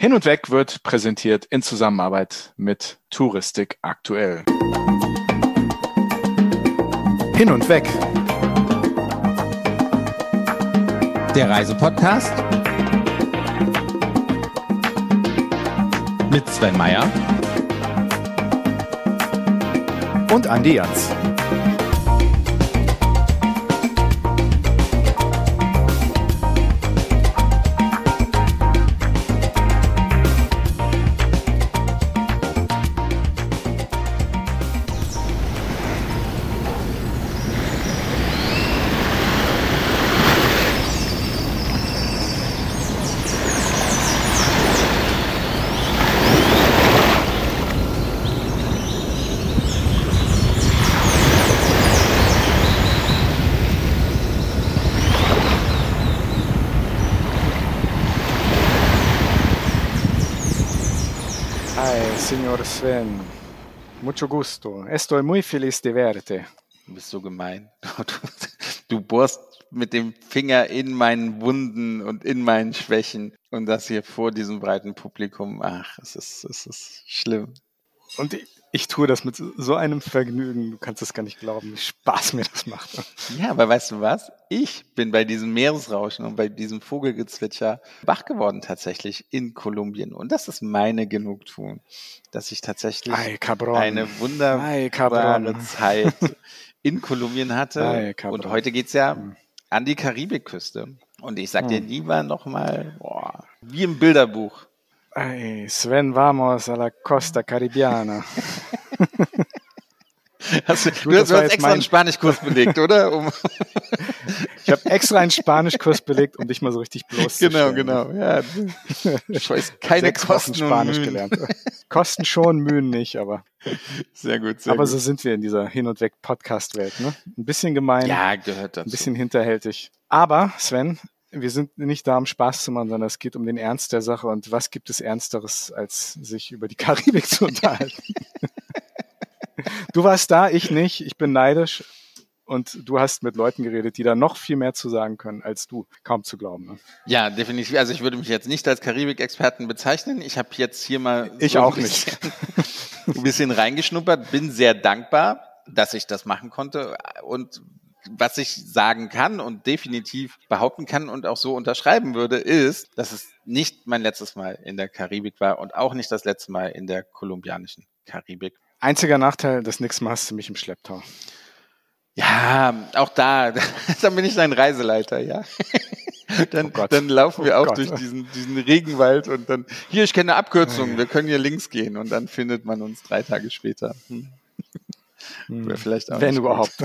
Hin und Weg wird präsentiert in Zusammenarbeit mit Touristik aktuell. Hin und Weg. Der Reisepodcast mit Sven Meyer und Andi Jans. Mucho gusto. Estoy muy feliz de verte. Du bist so gemein. Du, bohrst mit dem Finger in meinen Wunden und in meinen Schwächen und das hier vor diesem breiten Publikum. Ach, es ist, es ist schlimm. Und ich, tue das mit so einem Vergnügen, du kannst es gar nicht glauben, wie Spaß mir das macht. Ja, aber weißt du was? Ich bin bei diesem Meeresrauschen und bei diesem Vogelgezwitscher wach geworden tatsächlich in Kolumbien. Und das ist meine Genugtuung, dass ich tatsächlich Ay, eine wunderbare Ay, Zeit in Kolumbien hatte. Ay, und heute geht's ja hm. an die Karibikküste. Und ich sag dir hm. lieber nochmal, wie im Bilderbuch. Ay, Sven, vamos a la Costa Caribiana. Hast du, Gut, du, hast extra mein... einen Spanischkurs belegt, oder? Um ich habe extra einen Spanischkurs belegt, um dich mal so richtig bloßzustellen. Genau, genau. Ja. Ich weiß keine Sechs Kosten Spanisch Mühen. gelernt. Kosten schon, Mühen nicht, aber. Sehr gut, sehr Aber gut. so sind wir in dieser Hin- und Weg-Podcast-Welt. Ne? Ein bisschen gemein. Ja, gehört dazu. Ein bisschen hinterhältig. Aber, Sven, wir sind nicht da, um Spaß zu machen, sondern es geht um den Ernst der Sache. Und was gibt es Ernsteres, als sich über die Karibik zu unterhalten? du warst da, ich nicht. Ich bin neidisch. Und du hast mit Leuten geredet, die da noch viel mehr zu sagen können als du. Kaum zu glauben. Ne? Ja, definitiv. Also ich würde mich jetzt nicht als Karibik-Experten bezeichnen. Ich habe jetzt hier mal ich so auch ein bisschen, nicht. ein bisschen reingeschnuppert. Bin sehr dankbar, dass ich das machen konnte und was ich sagen kann und definitiv behaupten kann und auch so unterschreiben würde, ist, dass es nicht mein letztes Mal in der Karibik war und auch nicht das letzte Mal in der kolumbianischen Karibik. Einziger Nachteil, das nächste Mal hast du mich im Schlepptau. Ja, auch da, dann bin ich dein Reiseleiter, ja. Dann, oh dann laufen wir oh auch Gott. durch diesen, diesen Regenwald und dann, hier, ich kenne eine Abkürzung, wir können hier links gehen und dann findet man uns drei Tage später. Hm. Hm. Vielleicht auch Wenn überhaupt.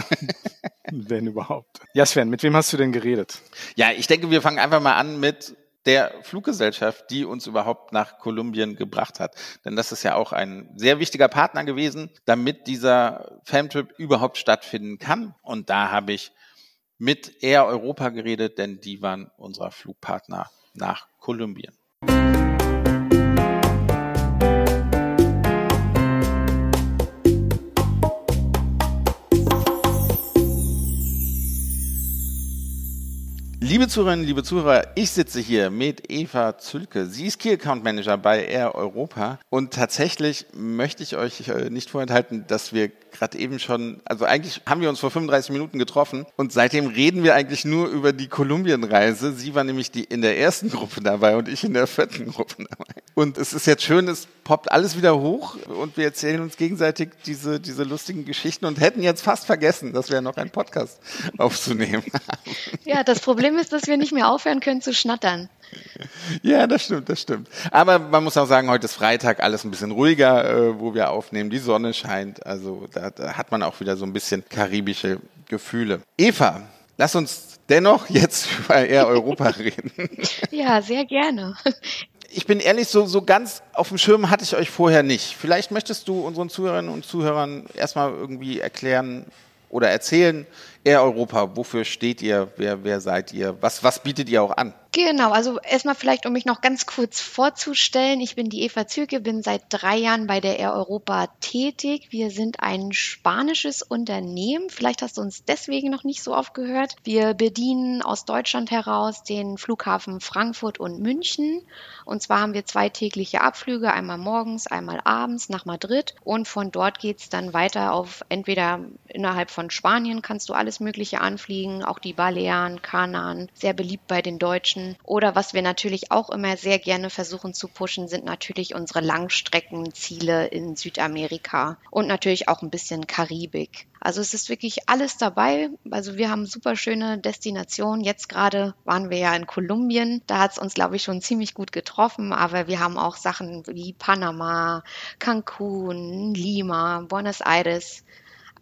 Wenn überhaupt. Ja, Sven, mit wem hast du denn geredet? Ja, ich denke, wir fangen einfach mal an mit der Fluggesellschaft, die uns überhaupt nach Kolumbien gebracht hat. Denn das ist ja auch ein sehr wichtiger Partner gewesen, damit dieser Famtrip überhaupt stattfinden kann. Und da habe ich mit Air Europa geredet, denn die waren unser Flugpartner nach Kolumbien. Liebe Zuhörerinnen, liebe Zuhörer, ich sitze hier mit Eva Zülke. Sie ist Key Account Manager bei Air Europa. Und tatsächlich möchte ich euch äh, nicht vorenthalten, dass wir gerade eben schon, also eigentlich haben wir uns vor 35 Minuten getroffen und seitdem reden wir eigentlich nur über die Kolumbienreise. Sie war nämlich die in der ersten Gruppe dabei und ich in der vierten Gruppe dabei. Und es ist jetzt schön, es poppt alles wieder hoch und wir erzählen uns gegenseitig diese, diese lustigen Geschichten und hätten jetzt fast vergessen, dass wir noch einen Podcast aufzunehmen haben. Ja, das Problem ist, dass wir nicht mehr aufhören können zu schnattern. Ja, das stimmt, das stimmt. Aber man muss auch sagen, heute ist Freitag, alles ein bisschen ruhiger, äh, wo wir aufnehmen. Die Sonne scheint, also da, da hat man auch wieder so ein bisschen karibische Gefühle. Eva, lass uns dennoch jetzt über Air Europa reden. Ja, sehr gerne. Ich bin ehrlich, so, so ganz auf dem Schirm hatte ich euch vorher nicht. Vielleicht möchtest du unseren Zuhörerinnen und Zuhörern erstmal irgendwie erklären oder erzählen, Air Europa, wofür steht ihr? Wer, wer seid ihr? Was, was bietet ihr auch an? Genau, also erstmal vielleicht, um mich noch ganz kurz vorzustellen. Ich bin die Eva Zürke, bin seit drei Jahren bei der Air Europa tätig. Wir sind ein spanisches Unternehmen. Vielleicht hast du uns deswegen noch nicht so oft gehört. Wir bedienen aus Deutschland heraus den Flughafen Frankfurt und München. Und zwar haben wir zwei tägliche Abflüge, einmal morgens, einmal abends nach Madrid. Und von dort geht's dann weiter auf entweder innerhalb von Spanien kannst du alles Mögliche anfliegen, auch die Balearen, Kanaren, sehr beliebt bei den Deutschen oder was wir natürlich auch immer sehr gerne versuchen zu pushen, sind natürlich unsere Langstreckenziele in Südamerika und natürlich auch ein bisschen Karibik. Also es ist wirklich alles dabei. Also wir haben super schöne Destinationen. Jetzt gerade waren wir ja in Kolumbien. Da hat es uns, glaube ich, schon ziemlich gut getroffen. Aber wir haben auch Sachen wie Panama, Cancun, Lima, Buenos Aires.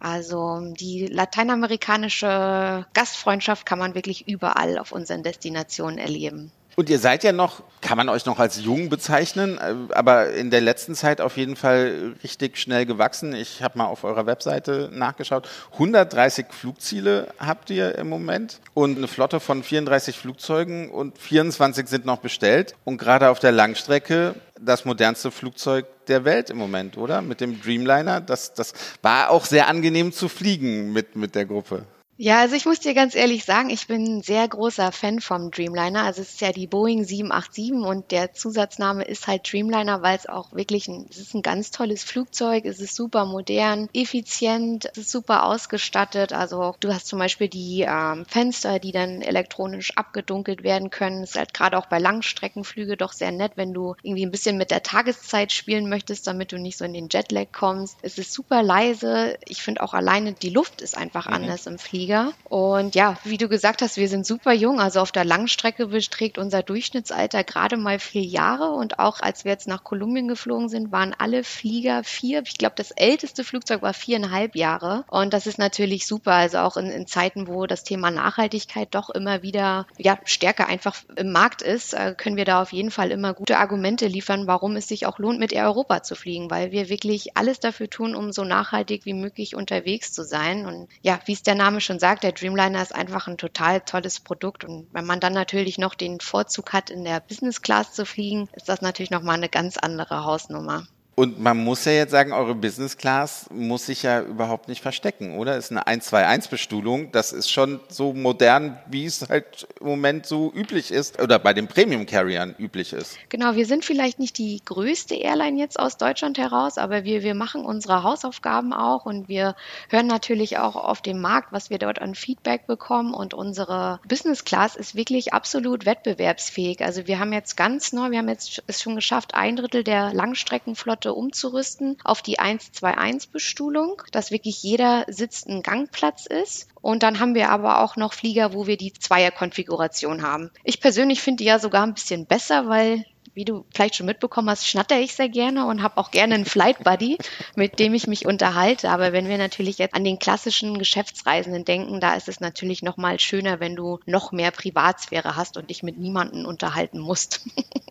Also die lateinamerikanische Gastfreundschaft kann man wirklich überall auf unseren Destinationen erleben. Und ihr seid ja noch, kann man euch noch als jung bezeichnen, äh, aber in der letzten Zeit auf jeden Fall richtig schnell gewachsen. Ich habe mal auf eurer Webseite nachgeschaut. 130 Flugziele habt ihr im Moment und eine Flotte von 34 Flugzeugen und 24 sind noch bestellt. Und gerade auf der Langstrecke das modernste Flugzeug der Welt im Moment, oder? Mit dem Dreamliner. Das, das war auch sehr angenehm zu fliegen mit, mit der Gruppe. Ja, also ich muss dir ganz ehrlich sagen, ich bin ein sehr großer Fan vom Dreamliner. Also es ist ja die Boeing 787 und der Zusatzname ist halt Dreamliner, weil es auch wirklich ein, es ist ein ganz tolles Flugzeug. Es ist super modern, effizient, es ist super ausgestattet. Also du hast zum Beispiel die ähm, Fenster, die dann elektronisch abgedunkelt werden können. Es ist halt gerade auch bei Langstreckenflüge doch sehr nett, wenn du irgendwie ein bisschen mit der Tageszeit spielen möchtest, damit du nicht so in den Jetlag kommst. Es ist super leise. Ich finde auch alleine die Luft ist einfach mhm. anders im Fliegen. Liga. Und ja, wie du gesagt hast, wir sind super jung. Also auf der Langstrecke beträgt unser Durchschnittsalter gerade mal vier Jahre. Und auch als wir jetzt nach Kolumbien geflogen sind, waren alle Flieger vier. Ich glaube, das älteste Flugzeug war viereinhalb Jahre. Und das ist natürlich super. Also auch in, in Zeiten, wo das Thema Nachhaltigkeit doch immer wieder ja, stärker einfach im Markt ist, äh, können wir da auf jeden Fall immer gute Argumente liefern, warum es sich auch lohnt, mit Air Europa zu fliegen, weil wir wirklich alles dafür tun, um so nachhaltig wie möglich unterwegs zu sein. Und ja, wie es der Name schon schon sagt, der Dreamliner ist einfach ein total tolles Produkt. Und wenn man dann natürlich noch den Vorzug hat, in der Business Class zu fliegen, ist das natürlich nochmal eine ganz andere Hausnummer. Und man muss ja jetzt sagen, eure Business Class muss sich ja überhaupt nicht verstecken, oder? Ist eine 1-2-1-Bestuhlung. Das ist schon so modern, wie es halt im Moment so üblich ist oder bei den Premium Carriern üblich ist. Genau, wir sind vielleicht nicht die größte Airline jetzt aus Deutschland heraus, aber wir, wir machen unsere Hausaufgaben auch und wir hören natürlich auch auf dem Markt, was wir dort an Feedback bekommen und unsere Business Class ist wirklich absolut wettbewerbsfähig. Also wir haben jetzt ganz neu, wir haben jetzt es schon geschafft, ein Drittel der Langstreckenflotte Flotte umzurüsten auf die 121-Bestuhlung, dass wirklich jeder Sitz ein Gangplatz ist. Und dann haben wir aber auch noch Flieger, wo wir die Zweier-Konfiguration haben. Ich persönlich finde die ja sogar ein bisschen besser, weil wie du vielleicht schon mitbekommen hast, schnatter ich sehr gerne und habe auch gerne einen Flight Buddy, mit dem ich mich unterhalte. Aber wenn wir natürlich jetzt an den klassischen Geschäftsreisenden denken, da ist es natürlich noch mal schöner, wenn du noch mehr Privatsphäre hast und dich mit niemandem unterhalten musst.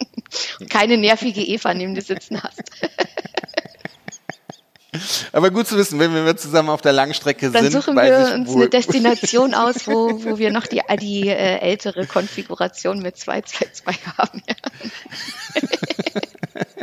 keine nervige Eva neben dir sitzen hast. Aber gut zu wissen, wenn wir zusammen auf der Langstrecke Dann sind. Dann suchen wir uns eine Destination aus, wo, wo wir noch die, die äh, ältere Konfiguration mit 222 haben. Ja.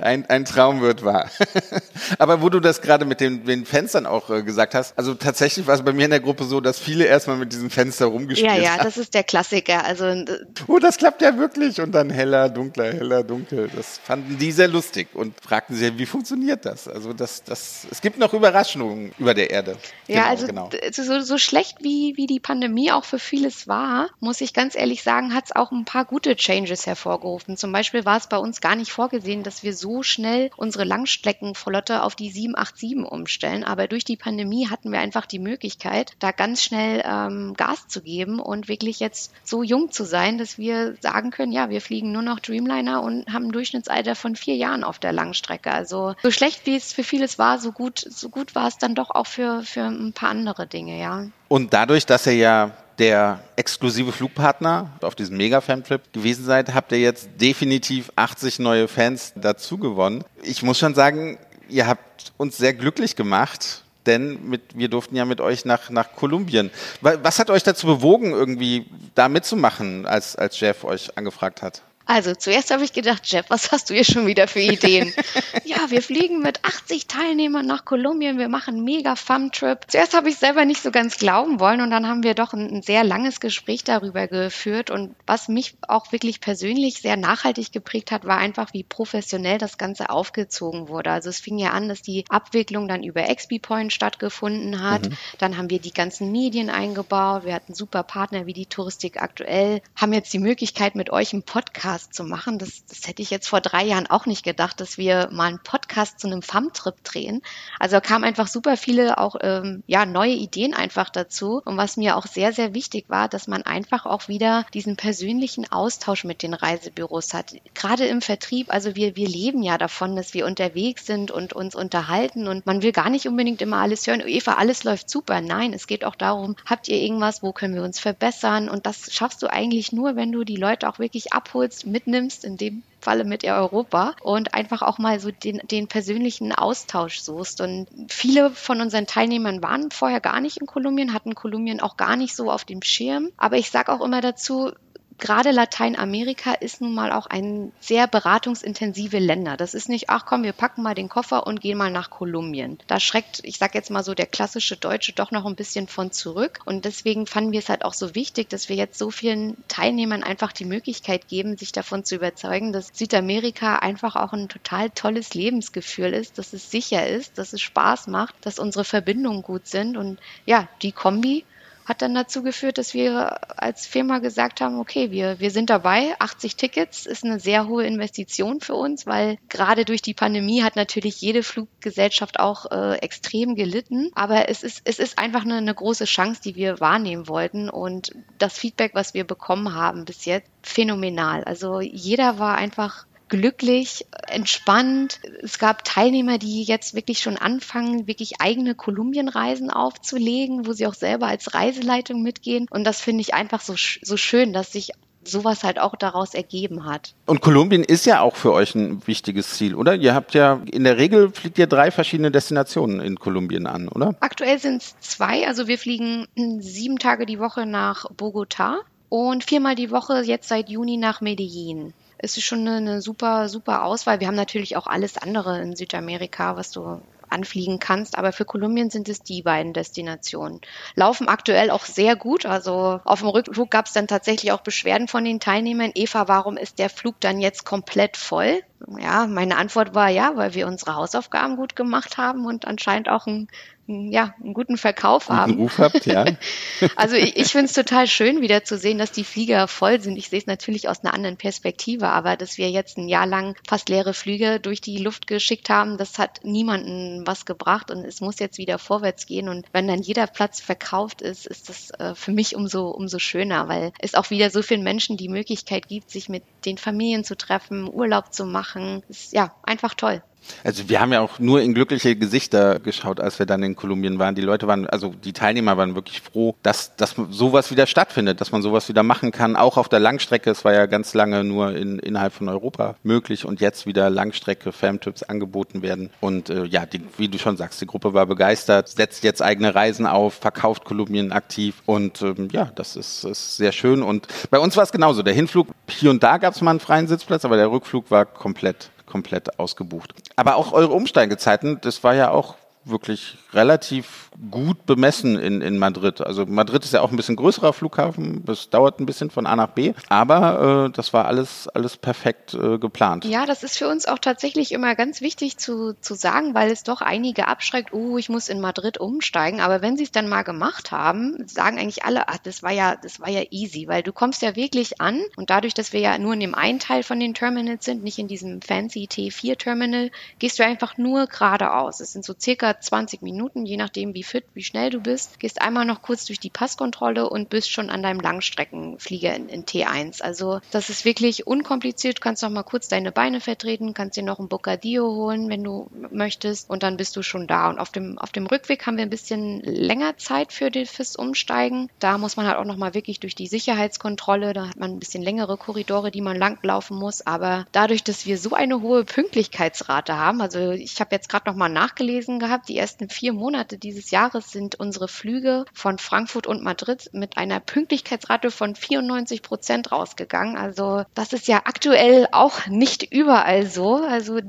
Ein, ein Traum wird wahr. Aber wo du das gerade mit den, den Fenstern auch äh, gesagt hast, also tatsächlich war es bei mir in der Gruppe so, dass viele erstmal mit diesem Fenster rumgespielt haben. Ja, ja, das ist der Klassiker. Also, oh, das klappt ja wirklich. Und dann heller, dunkler, heller, dunkel. Das fanden die sehr lustig und fragten sich, wie funktioniert das? Also das, das, es gibt noch Überraschungen über der Erde. Ja, genau, also genau. So, so schlecht wie, wie die Pandemie auch für vieles war, muss ich ganz ehrlich sagen, hat es auch ein paar gute Changes hervorgerufen. Zum Beispiel war es bei uns gar nicht vorgesehen, dass wir so schnell unsere Langstreckenflotte auf die 787 umstellen. Aber durch die Pandemie hatten wir einfach die Möglichkeit, da ganz schnell ähm, Gas zu geben und wirklich jetzt so jung zu sein, dass wir sagen können, ja, wir fliegen nur noch Dreamliner und haben ein Durchschnittsalter von vier Jahren auf der Langstrecke. Also so schlecht wie es für vieles war, so gut, so gut war es dann doch auch für, für ein paar andere Dinge, ja. Und dadurch, dass er ja der exklusive Flugpartner auf diesem Mega-Fan-Trip gewesen seid, habt ihr jetzt definitiv 80 neue Fans dazu gewonnen. Ich muss schon sagen, ihr habt uns sehr glücklich gemacht, denn mit, wir durften ja mit euch nach, nach Kolumbien. Was hat euch dazu bewogen, irgendwie da mitzumachen, als, als Jeff euch angefragt hat? Also zuerst habe ich gedacht, Jeff, was hast du hier schon wieder für Ideen? ja, wir fliegen mit 80 Teilnehmern nach Kolumbien, wir machen einen mega Fun-Trip. Zuerst habe ich selber nicht so ganz glauben wollen und dann haben wir doch ein, ein, sehr langes Gespräch darüber geführt. Und was mich auch wirklich persönlich sehr nachhaltig geprägt hat, war einfach, wie professionell das Ganze aufgezogen wurde. Also es fing ja an, dass die Abwicklung dann über XP-Point stattgefunden hat. Mhm. Dann haben wir die ganzen Medien eingebaut. Wir hatten super Partner wie die Touristik aktuell, haben jetzt die Möglichkeit, mit euch einen Podcast Podcast zu machen. Das, das hätte ich jetzt vor drei Jahren auch nicht gedacht, dass wir mal einen Podcast zu einem FAM-Trip drehen. Also da kamen einfach super viele auch ähm, ja, neue Ideen einfach dazu. Und was mir auch sehr, sehr wichtig war, dass man einfach auch wieder diesen persönlichen Austausch mit den Reisebüros hat. Gerade im Vertrieb, also wir, wir leben ja davon, dass wir unterwegs sind und uns unterhalten und man will gar nicht unbedingt immer alles hören. Eva, alles läuft super. Nein, es geht auch darum, habt ihr irgendwas, wo können wir uns verbessern? Und das schaffst du eigentlich nur, wenn du die Leute auch wirklich abholst, mitnimmst, in dem Falle mit Europa und einfach auch mal so den, den persönlichen Austausch suchst. Und viele von unseren Teilnehmern waren vorher gar nicht in Kolumbien, hatten Kolumbien auch gar nicht so auf dem Schirm. Aber ich sage auch immer dazu, gerade Lateinamerika ist nun mal auch ein sehr beratungsintensive Länder. Das ist nicht, ach komm, wir packen mal den Koffer und gehen mal nach Kolumbien. Da schreckt, ich sag jetzt mal so, der klassische Deutsche doch noch ein bisschen von zurück. Und deswegen fanden wir es halt auch so wichtig, dass wir jetzt so vielen Teilnehmern einfach die Möglichkeit geben, sich davon zu überzeugen, dass Südamerika einfach auch ein total tolles Lebensgefühl ist, dass es sicher ist, dass es Spaß macht, dass unsere Verbindungen gut sind. Und ja, die Kombi hat dann dazu geführt, dass wir als Firma gesagt haben, okay, wir, wir sind dabei. 80 Tickets ist eine sehr hohe Investition für uns, weil gerade durch die Pandemie hat natürlich jede Fluggesellschaft auch äh, extrem gelitten. Aber es ist, es ist einfach eine, eine große Chance, die wir wahrnehmen wollten. Und das Feedback, was wir bekommen haben bis jetzt, phänomenal. Also jeder war einfach glücklich, entspannt. Es gab Teilnehmer, die jetzt wirklich schon anfangen, wirklich eigene Kolumbienreisen aufzulegen, wo sie auch selber als Reiseleitung mitgehen. Und das finde ich einfach so, so schön, dass sich sowas halt auch daraus ergeben hat. Und Kolumbien ist ja auch für euch ein wichtiges Ziel, oder? Ihr habt ja, in der Regel fliegt ihr drei verschiedene Destinationen in Kolumbien an, oder? Aktuell sind es zwei. Also wir fliegen sieben Tage die Woche nach Bogotá und viermal die Woche jetzt seit Juni nach Medellin es ist schon eine, eine super, super Auswahl. Wir haben natürlich auch alles andere in Südamerika, was du anfliegen kannst. Aber für Kolumbien sind es die beiden Destinationen. Laufen aktuell auch sehr gut. Also auf dem Rückflug gab es dann tatsächlich auch Beschwerden von den Teilnehmern. Eva, warum ist der Flug dann jetzt komplett voll? Ja, meine Antwort war ja, weil wir unsere Hausaufgaben gut gemacht haben und anscheinend auch ein ja, einen guten Verkauf haben. Guten Ruf habt, ja. also ich, ich finde es total schön, wieder zu sehen, dass die Flieger voll sind. Ich sehe es natürlich aus einer anderen Perspektive, aber dass wir jetzt ein Jahr lang fast leere Flüge durch die Luft geschickt haben, das hat niemanden was gebracht und es muss jetzt wieder vorwärts gehen. Und wenn dann jeder Platz verkauft ist, ist das äh, für mich umso, umso schöner, weil es auch wieder so vielen Menschen die Möglichkeit gibt, sich mit den Familien zu treffen, Urlaub zu machen. Ist ja einfach toll. Also wir haben ja auch nur in glückliche Gesichter geschaut, als wir dann in Kolumbien waren. Die Leute waren, also die Teilnehmer waren wirklich froh, dass, dass sowas wieder stattfindet, dass man sowas wieder machen kann, auch auf der Langstrecke. Es war ja ganz lange nur in, innerhalb von Europa möglich und jetzt wieder Langstrecke Famtrips angeboten werden. Und äh, ja, die, wie du schon sagst, die Gruppe war begeistert, setzt jetzt eigene Reisen auf, verkauft Kolumbien aktiv und ähm, ja, das ist, ist sehr schön. Und bei uns war es genauso. Der Hinflug, hier und da gab es mal einen freien Sitzplatz, aber der Rückflug war komplett komplett ausgebucht. Aber auch eure Umsteigezeiten, das war ja auch wirklich relativ gut bemessen in, in Madrid. Also Madrid ist ja auch ein bisschen größerer Flughafen, das dauert ein bisschen von A nach B, aber äh, das war alles, alles perfekt äh, geplant. Ja, das ist für uns auch tatsächlich immer ganz wichtig zu, zu sagen, weil es doch einige abschreckt, oh, ich muss in Madrid umsteigen, aber wenn sie es dann mal gemacht haben, sagen eigentlich alle, ach, das war ja, das war ja easy, weil du kommst ja wirklich an und dadurch, dass wir ja nur in dem einen Teil von den Terminals sind, nicht in diesem fancy T4 Terminal, gehst du einfach nur geradeaus. Es sind so circa 20 Minuten, je nachdem, wie fit, wie schnell du bist. Gehst einmal noch kurz durch die Passkontrolle und bist schon an deinem Langstreckenflieger in, in T1. Also das ist wirklich unkompliziert. Du kannst noch mal kurz deine Beine vertreten, kannst dir noch ein Bocadillo holen, wenn du möchtest und dann bist du schon da. Und auf dem, auf dem Rückweg haben wir ein bisschen länger Zeit für die, fürs Umsteigen. Da muss man halt auch noch mal wirklich durch die Sicherheitskontrolle. Da hat man ein bisschen längere Korridore, die man langlaufen muss. Aber dadurch, dass wir so eine hohe Pünktlichkeitsrate haben, also ich habe jetzt gerade noch mal nachgelesen gehabt, die ersten vier Monate dieses Jahres sind unsere Flüge von Frankfurt und Madrid mit einer Pünktlichkeitsrate von 94 Prozent rausgegangen. Also das ist ja aktuell auch nicht überall so. Also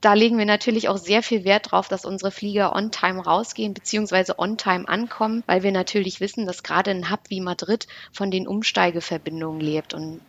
da legen wir natürlich auch sehr viel Wert drauf, dass unsere Flieger on time rausgehen bzw. on time ankommen, weil wir natürlich wissen, dass gerade ein Hub wie Madrid von den Umsteigeverbindungen lebt und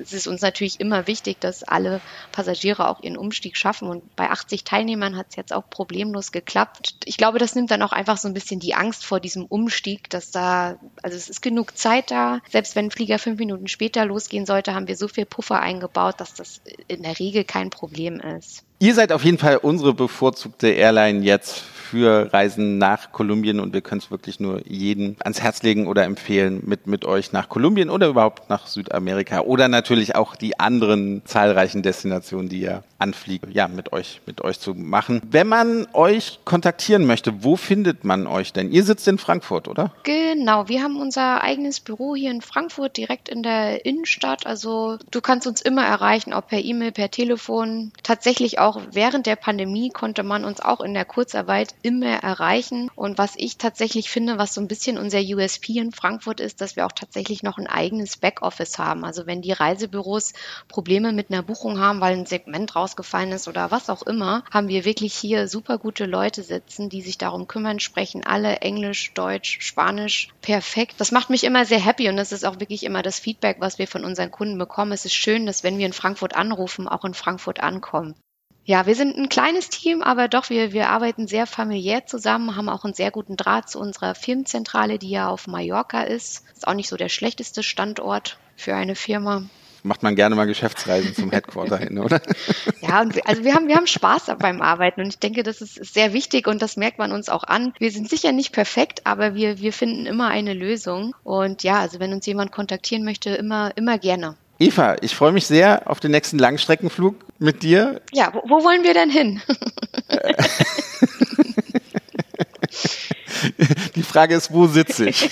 es ist uns natürlich immer wichtig, dass alle Passagiere auch ihren Umstieg schaffen. Und bei 80 Teilnehmern hat es jetzt auch problemlos geklappt. Ich glaube, das nimmt dann auch einfach so ein bisschen die Angst vor diesem Umstieg, dass da, also es ist genug Zeit da. Selbst wenn ein Flieger fünf Minuten später losgehen sollte, haben wir so viel Puffer eingebaut, dass das in der Regel kein Problem ist. Ihr seid auf jeden Fall unsere bevorzugte Airline jetzt für Reisen nach Kolumbien und wir können es wirklich nur jedem ans Herz legen oder empfehlen, mit, mit euch nach Kolumbien oder überhaupt nach Südamerika oder natürlich auch die anderen zahlreichen Destinationen, die ihr anfliegt, ja, mit euch, mit euch zu machen. Wenn man euch kontaktieren möchte, wo findet man euch denn? Ihr sitzt in Frankfurt, oder? Genau, wir haben unser eigenes Büro hier in Frankfurt, direkt in der Innenstadt. Also du kannst uns immer erreichen, ob per E-Mail, per Telefon. Tatsächlich auch während der Pandemie konnte man uns auch in der Kurzarbeit immer erreichen. Und was ich tatsächlich finde, was so ein bisschen unser USP in Frankfurt ist, dass wir auch tatsächlich noch ein eigenes Backoffice haben. Also wenn die Reisebüros Probleme mit einer Buchung haben, weil ein Segment rausgefallen ist oder was auch immer, haben wir wirklich hier super gute Leute sitzen, die sich darum kümmern, sprechen alle Englisch, Deutsch, Spanisch perfekt. Das macht mich immer sehr happy und das ist auch wirklich immer das Feedback, was wir von unseren Kunden bekommen. Es ist schön, dass wenn wir in Frankfurt anrufen, auch in Frankfurt ankommen. Ja, wir sind ein kleines Team, aber doch, wir, wir arbeiten sehr familiär zusammen, haben auch einen sehr guten Draht zu unserer Firmenzentrale, die ja auf Mallorca ist. Ist auch nicht so der schlechteste Standort für eine Firma. Macht man gerne mal Geschäftsreisen zum Headquarter hin, oder? Ja, und wir, also wir haben, wir haben Spaß beim Arbeiten und ich denke, das ist sehr wichtig und das merkt man uns auch an. Wir sind sicher nicht perfekt, aber wir, wir finden immer eine Lösung. Und ja, also wenn uns jemand kontaktieren möchte, immer, immer gerne. Eva, ich freue mich sehr auf den nächsten Langstreckenflug mit dir. Ja, wo, wo wollen wir denn hin? Die Frage ist, wo sitze ich?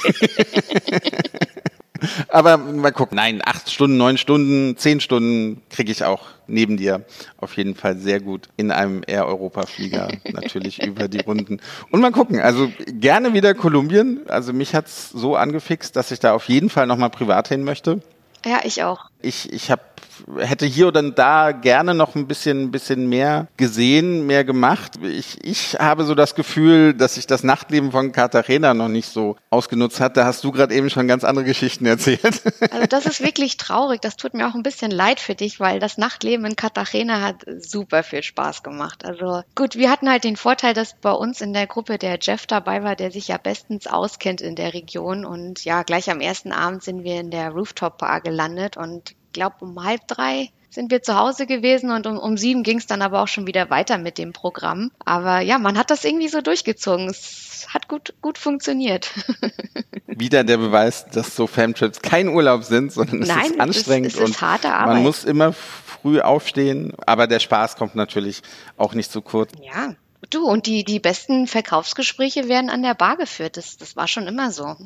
Aber mal gucken. Nein, acht Stunden, neun Stunden, zehn Stunden kriege ich auch neben dir auf jeden Fall sehr gut in einem Air Europa Flieger natürlich über die Runden. Und mal gucken, also gerne wieder Kolumbien. Also mich hat's so angefixt, dass ich da auf jeden Fall nochmal privat hin möchte. Ja, ich auch. Ich, ich hab, hätte hier oder da gerne noch ein bisschen, ein bisschen mehr gesehen, mehr gemacht. Ich, ich habe so das Gefühl, dass sich das Nachtleben von Cartagena noch nicht so ausgenutzt hat. Da hast du gerade eben schon ganz andere Geschichten erzählt. Also das ist wirklich traurig. Das tut mir auch ein bisschen leid für dich, weil das Nachtleben in Cartagena hat super viel Spaß gemacht. Also gut, wir hatten halt den Vorteil, dass bei uns in der Gruppe der Jeff dabei war, der sich ja bestens auskennt in der Region. Und ja, gleich am ersten Abend sind wir in der Rooftop Bar gelandet und glaube, um halb drei sind wir zu Hause gewesen und um, um sieben ging es dann aber auch schon wieder weiter mit dem Programm. Aber ja, man hat das irgendwie so durchgezogen. Es hat gut, gut funktioniert. Wieder der Beweis, dass so Famtrips kein Urlaub sind, sondern es Nein, ist anstrengend es ist, es ist harte Arbeit. man muss immer früh aufstehen, aber der Spaß kommt natürlich auch nicht zu kurz. Ja, Du, und die, die besten Verkaufsgespräche werden an der Bar geführt. Das, das war schon immer so.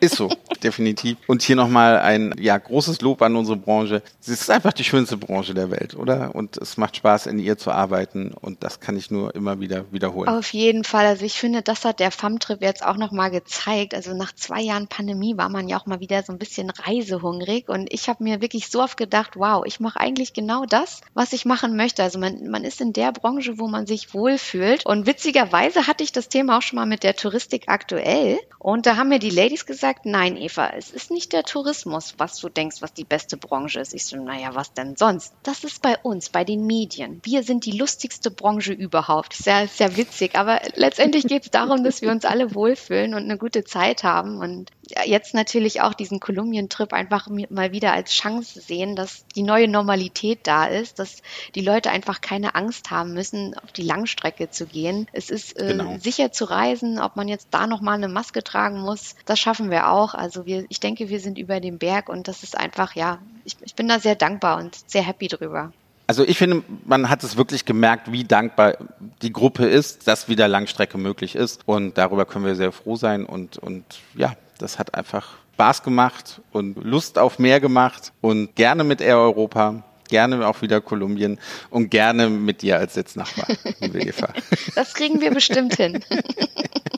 Ist so, definitiv. Und hier nochmal ein ja, großes Lob an unsere Branche. Es ist einfach die schönste Branche der Welt, oder? Und es macht Spaß, in ihr zu arbeiten. Und das kann ich nur immer wieder wiederholen. Auf jeden Fall. Also ich finde, das hat der FAM-Trip jetzt auch nochmal gezeigt. Also nach zwei Jahren Pandemie war man ja auch mal wieder so ein bisschen reisehungrig. Und ich habe mir wirklich so oft gedacht, wow, ich mache eigentlich genau das, was ich machen möchte. Also man, man ist in der Branche, wo man sich wohlfühlt fühlt. Und witzigerweise hatte ich das Thema auch schon mal mit der Touristik aktuell. Und da haben mir die Ladies gesagt, nein, Eva, es ist nicht der Tourismus, was du denkst, was die beste Branche ist. Ich so, naja, was denn sonst? Das ist bei uns, bei den Medien. Wir sind die lustigste Branche überhaupt. Ist ja, ist ja witzig. Aber letztendlich geht es darum, dass wir uns alle wohlfühlen und eine gute Zeit haben. Und jetzt natürlich auch diesen Kolumbien-Trip einfach mal wieder als Chance sehen, dass die neue Normalität da ist, dass die Leute einfach keine Angst haben müssen, auf die Langstrecke zu gehen. Es ist äh, genau. sicher zu reisen, ob man jetzt da nochmal eine Maske tragen muss, das schaffen wir auch. Also wir, ich denke, wir sind über dem Berg und das ist einfach, ja, ich, ich bin da sehr dankbar und sehr happy drüber. Also ich finde, man hat es wirklich gemerkt, wie dankbar die Gruppe ist, dass wieder Langstrecke möglich ist. Und darüber können wir sehr froh sein. Und, und ja, das hat einfach Spaß gemacht und Lust auf mehr gemacht und gerne mit Air Europa. gerne auch wieder Kolumbien und gerne mit dir als Sitznachbar, liebe Eva. Das kriegen wir bestimmt hin.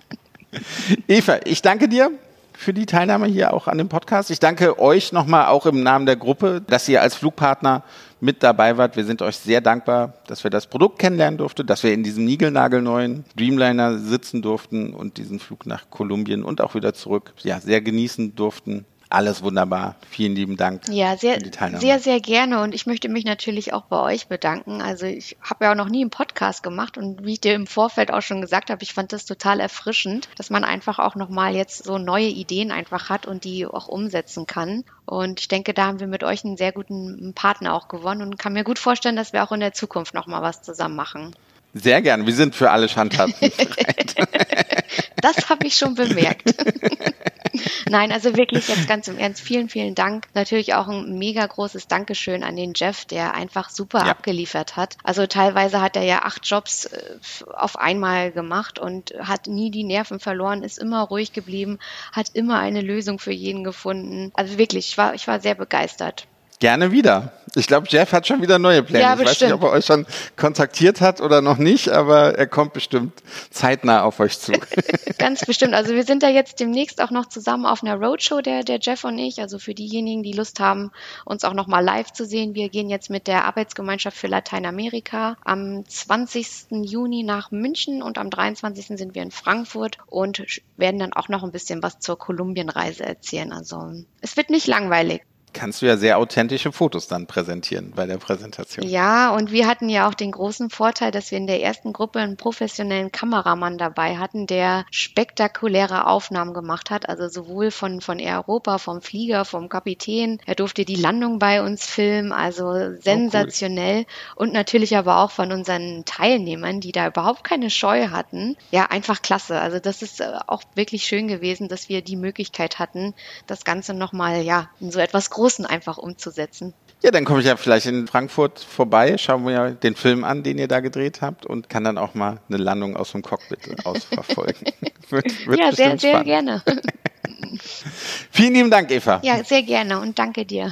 Eva, ich danke dir für die Teilnahme hier auch an dem Podcast. Ich danke euch nochmal auch im Namen der Gruppe, dass ihr als Flugpartner mit dabei wart. Wir sind euch sehr dankbar, dass wir das Produkt kennenlernen durften, dass wir in diesem niegelnagelneuen Dreamliner sitzen durften und diesen Flug nach Kolumbien und auch wieder zurück ja, sehr genießen durften. Alles wunderbar. Vielen lieben Dank. Ja, sehr, sehr, sehr gerne. Und ich möchte mich natürlich auch bei euch bedanken. Also ich habe ja auch noch nie einen Podcast gemacht und wie ich dir im Vorfeld auch schon gesagt habe, ich fand das total erfrischend, dass man einfach auch nochmal jetzt so neue Ideen einfach hat und die auch umsetzen kann. Und ich denke, da haben wir mit euch einen sehr guten Partner auch gewonnen und kann mir gut vorstellen, dass wir auch in der Zukunft nochmal was zusammen machen. Sehr gern. Wir sind für alle Schandtaten bereit. das habe ich schon bemerkt. Nein, also wirklich jetzt ganz im Ernst, vielen, vielen Dank. Natürlich auch ein mega großes Dankeschön an den Jeff, der einfach super ja. abgeliefert hat. Also teilweise hat er ja acht Jobs äh, auf einmal gemacht und hat nie die Nerven verloren, ist immer ruhig geblieben, hat immer eine Lösung für jeden gefunden. Also wirklich, ich war, ich war sehr begeistert. Gerne wieder. Ich glaube, Jeff hat schon wieder neue Pläne. Ja, ich weiß nicht, ob er euch schon kontaktiert hat oder noch nicht, aber er kommt bestimmt zeitnah auf euch zu. Ganz bestimmt. Also wir sind da jetzt demnächst auch noch zusammen auf einer Roadshow, der, der Jeff und ich. Also für diejenigen, die Lust haben, uns auch noch mal live zu sehen. Wir gehen jetzt mit der Arbeitsgemeinschaft für Lateinamerika am 20. Juni nach München und am 23. sind wir in Frankfurt und werden dann auch noch ein bisschen was zur Kolumbienreise erzählen. Also es wird nicht langweilig kannst du ja sehr authentische Fotos dann präsentieren bei der Präsentation. Ja, und wir hatten ja auch den großen Vorteil, dass wir in der ersten Gruppe einen professionellen Kameramann dabei hatten, der spektakuläre Aufnahmen gemacht hat, also sowohl von, von Air Europa, vom Flieger, vom Kapitän. Er durfte die Landung bei uns filmen, also sensationell. Oh, cool. Und natürlich aber auch von unseren Teilnehmern, die da überhaupt keine Scheu hatten. Ja, einfach klasse. Also das ist äh, auch wirklich schön gewesen, dass wir die Möglichkeit hatten, das Ganze nochmal, ja, in so etwas Großen einfach umzusetzen. Ja, dann komme ich ja vielleicht in Frankfurt vorbei, schauen wir ja den Film an, den ihr da gedreht habt und kann dann auch mal eine Landung aus dem Cockpit ausverfolgen. wird, wird ja, sehr, sehr gerne. Vielen lieben Dank, Eva. Ja, sehr gerne und danke dir.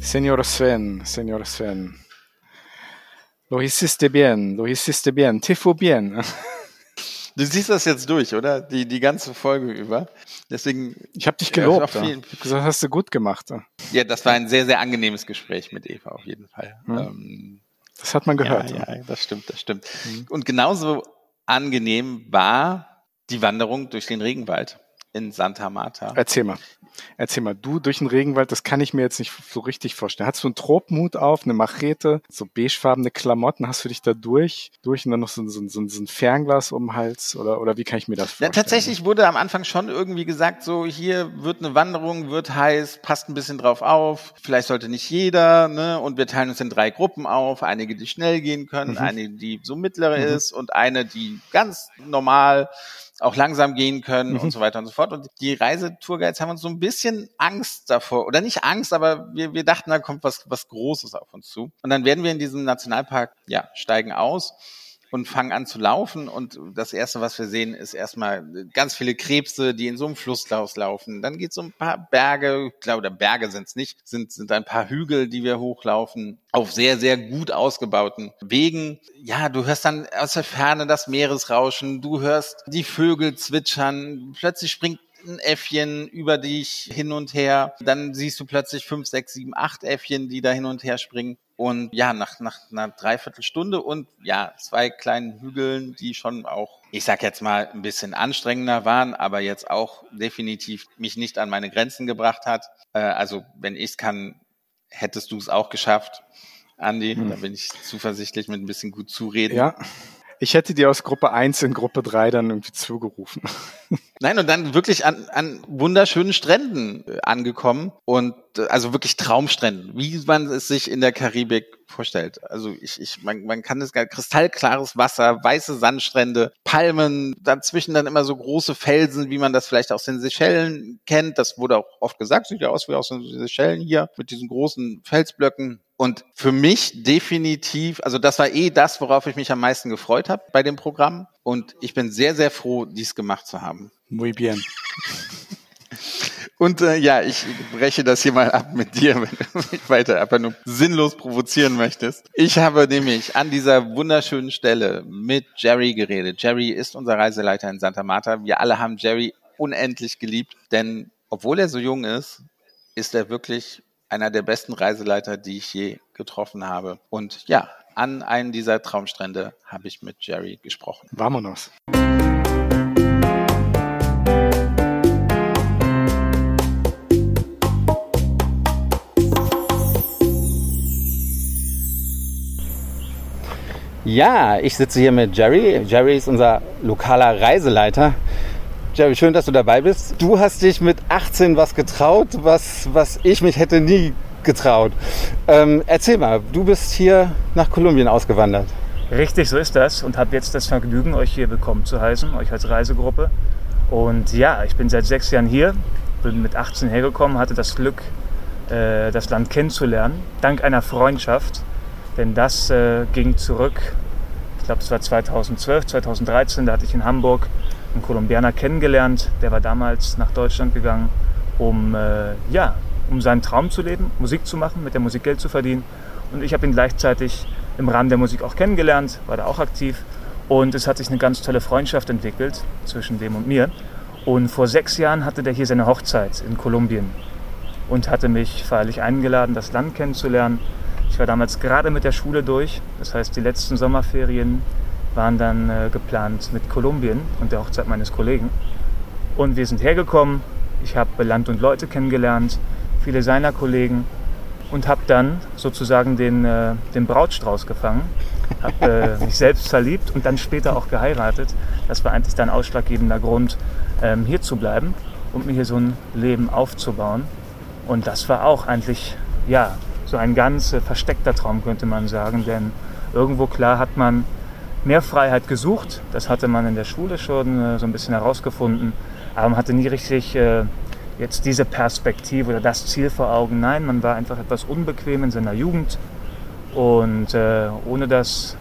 Senor Sven, Senor Sven. Lo hiciste bien, lo hiciste bien, te fue bien. Du siehst das jetzt durch, oder? Die, die ganze Folge über. Deswegen. Ich habe dich gelobt. Ja, viel, gesagt, hast du gut gemacht. Ja, das war ein sehr, sehr angenehmes Gespräch mit Eva auf jeden Fall. Hm. Ähm, das hat man gehört. Ja, ja, das stimmt, das stimmt. Hm. Und genauso angenehm war die Wanderung durch den Regenwald in Santa Marta. Erzähl mal. Erzähl mal, du durch den Regenwald, das kann ich mir jetzt nicht so richtig vorstellen. Hast du einen Tropmut auf, eine Machete, so beigefarbene Klamotten, hast du dich da durch, durch und dann noch so, so, so, so ein Fernglas um den Hals oder, oder wie kann ich mir das vorstellen? Ja, tatsächlich wurde am Anfang schon irgendwie gesagt, so hier wird eine Wanderung, wird heiß, passt ein bisschen drauf auf, vielleicht sollte nicht jeder, ne, und wir teilen uns in drei Gruppen auf, einige, die schnell gehen können, mhm. eine, die so mittlere mhm. ist und eine, die ganz normal auch langsam gehen können mhm. und so weiter und so fort. Und die Reisetourguides haben uns so ein bisschen Angst davor, oder nicht Angst, aber wir, wir dachten, da kommt was, was Großes auf uns zu. Und dann werden wir in diesem Nationalpark, ja, steigen aus und fangen an zu laufen. Und das Erste, was wir sehen, ist erstmal ganz viele Krebse, die in so einem Flusslauf laufen. Dann geht es um ein paar Berge, ich glaube, Berge sind es nicht, sind, sind ein paar Hügel, die wir hochlaufen, auf sehr, sehr gut ausgebauten Wegen. Ja, du hörst dann aus der Ferne das Meeresrauschen, du hörst die Vögel zwitschern, plötzlich springt ein Äffchen über dich hin und her. Dann siehst du plötzlich fünf, sechs, sieben, acht Äffchen, die da hin und her springen. Und ja, nach, nach einer Dreiviertelstunde und ja, zwei kleinen Hügeln, die schon auch, ich sag jetzt mal, ein bisschen anstrengender waren, aber jetzt auch definitiv mich nicht an meine Grenzen gebracht hat. Äh, also wenn ich es kann, hättest du es auch geschafft, Andi. Hm. Da bin ich zuversichtlich mit ein bisschen gut zureden. Ja. Ich hätte dir aus Gruppe 1 in Gruppe 3 dann irgendwie zugerufen. Nein, und dann wirklich an, an wunderschönen Stränden äh, angekommen und äh, also wirklich Traumstränden, wie man es sich in der Karibik vorstellt. Also ich, ich man, man kann das kristallklares Wasser, weiße Sandstrände, Palmen, dazwischen dann immer so große Felsen, wie man das vielleicht aus den Seychellen kennt. Das wurde auch oft gesagt, sieht ja aus wie aus den Seychellen hier mit diesen großen Felsblöcken Und für mich definitiv, also das war eh das, worauf ich mich am meisten gefreut habe bei dem Programm. Und ich bin sehr, sehr froh, dies gemacht zu haben. Muy bien. Und äh, ja, ich breche das hier mal ab mit dir, wenn du mich weiter einfach nur sinnlos provozieren möchtest. Ich habe nämlich an dieser wunderschönen Stelle mit Jerry geredet. Jerry ist unser Reiseleiter in Santa Marta. Wir alle haben Jerry unendlich geliebt, denn obwohl er so jung ist, ist er wirklich einer der besten Reiseleiter, die ich je getroffen habe. Und ja, an einen dieser Traumstrände habe ich mit Jerry gesprochen. Vamonos. Ja, ich sitze hier mit Jerry. Jerry ist unser lokaler Reiseleiter. Jerry, schön, dass du dabei bist. Du hast dich mit 18 was getraut, was, was ich mich hätte nie getraut. Ähm, erzähl mal, du bist hier nach Kolumbien ausgewandert. Richtig, so ist das und habe jetzt das Vergnügen, euch hier willkommen zu heißen, euch als Reisegruppe. Und ja, ich bin seit sechs Jahren hier, bin mit 18 hergekommen, hatte das Glück, äh, das Land kennenzulernen, dank einer Freundschaft denn das äh, ging zurück, ich glaube, es war 2012, 2013, da hatte ich in Hamburg einen Kolumbianer kennengelernt. Der war damals nach Deutschland gegangen, um, äh, ja, um seinen Traum zu leben, Musik zu machen, mit der Musik Geld zu verdienen. Und ich habe ihn gleichzeitig im Rahmen der Musik auch kennengelernt, war da auch aktiv. Und es hat sich eine ganz tolle Freundschaft entwickelt zwischen dem und mir. Und vor sechs Jahren hatte der hier seine Hochzeit in Kolumbien und hatte mich feierlich eingeladen, das Land kennenzulernen. Ich war damals gerade mit der Schule durch, das heißt die letzten Sommerferien waren dann äh, geplant mit Kolumbien und der Hochzeit meines Kollegen. Und wir sind hergekommen, ich habe Land und Leute kennengelernt, viele seiner Kollegen und habe dann sozusagen den, äh, den Brautstrauß gefangen, habe äh, mich selbst verliebt und dann später auch geheiratet. Das war eigentlich dann ausschlaggebender Grund, ähm, hier zu bleiben und mir hier so ein Leben aufzubauen. Und das war auch eigentlich, ja, so ein ganz äh, versteckter Traum, könnte man sagen. Denn irgendwo klar hat man mehr Freiheit gesucht. Das hatte man in der Schule schon äh, so ein bisschen herausgefunden. Aber man hatte nie richtig äh, jetzt diese Perspektive oder das Ziel vor Augen. Nein, man war einfach etwas unbequem in seiner Jugend. Und äh, ohne das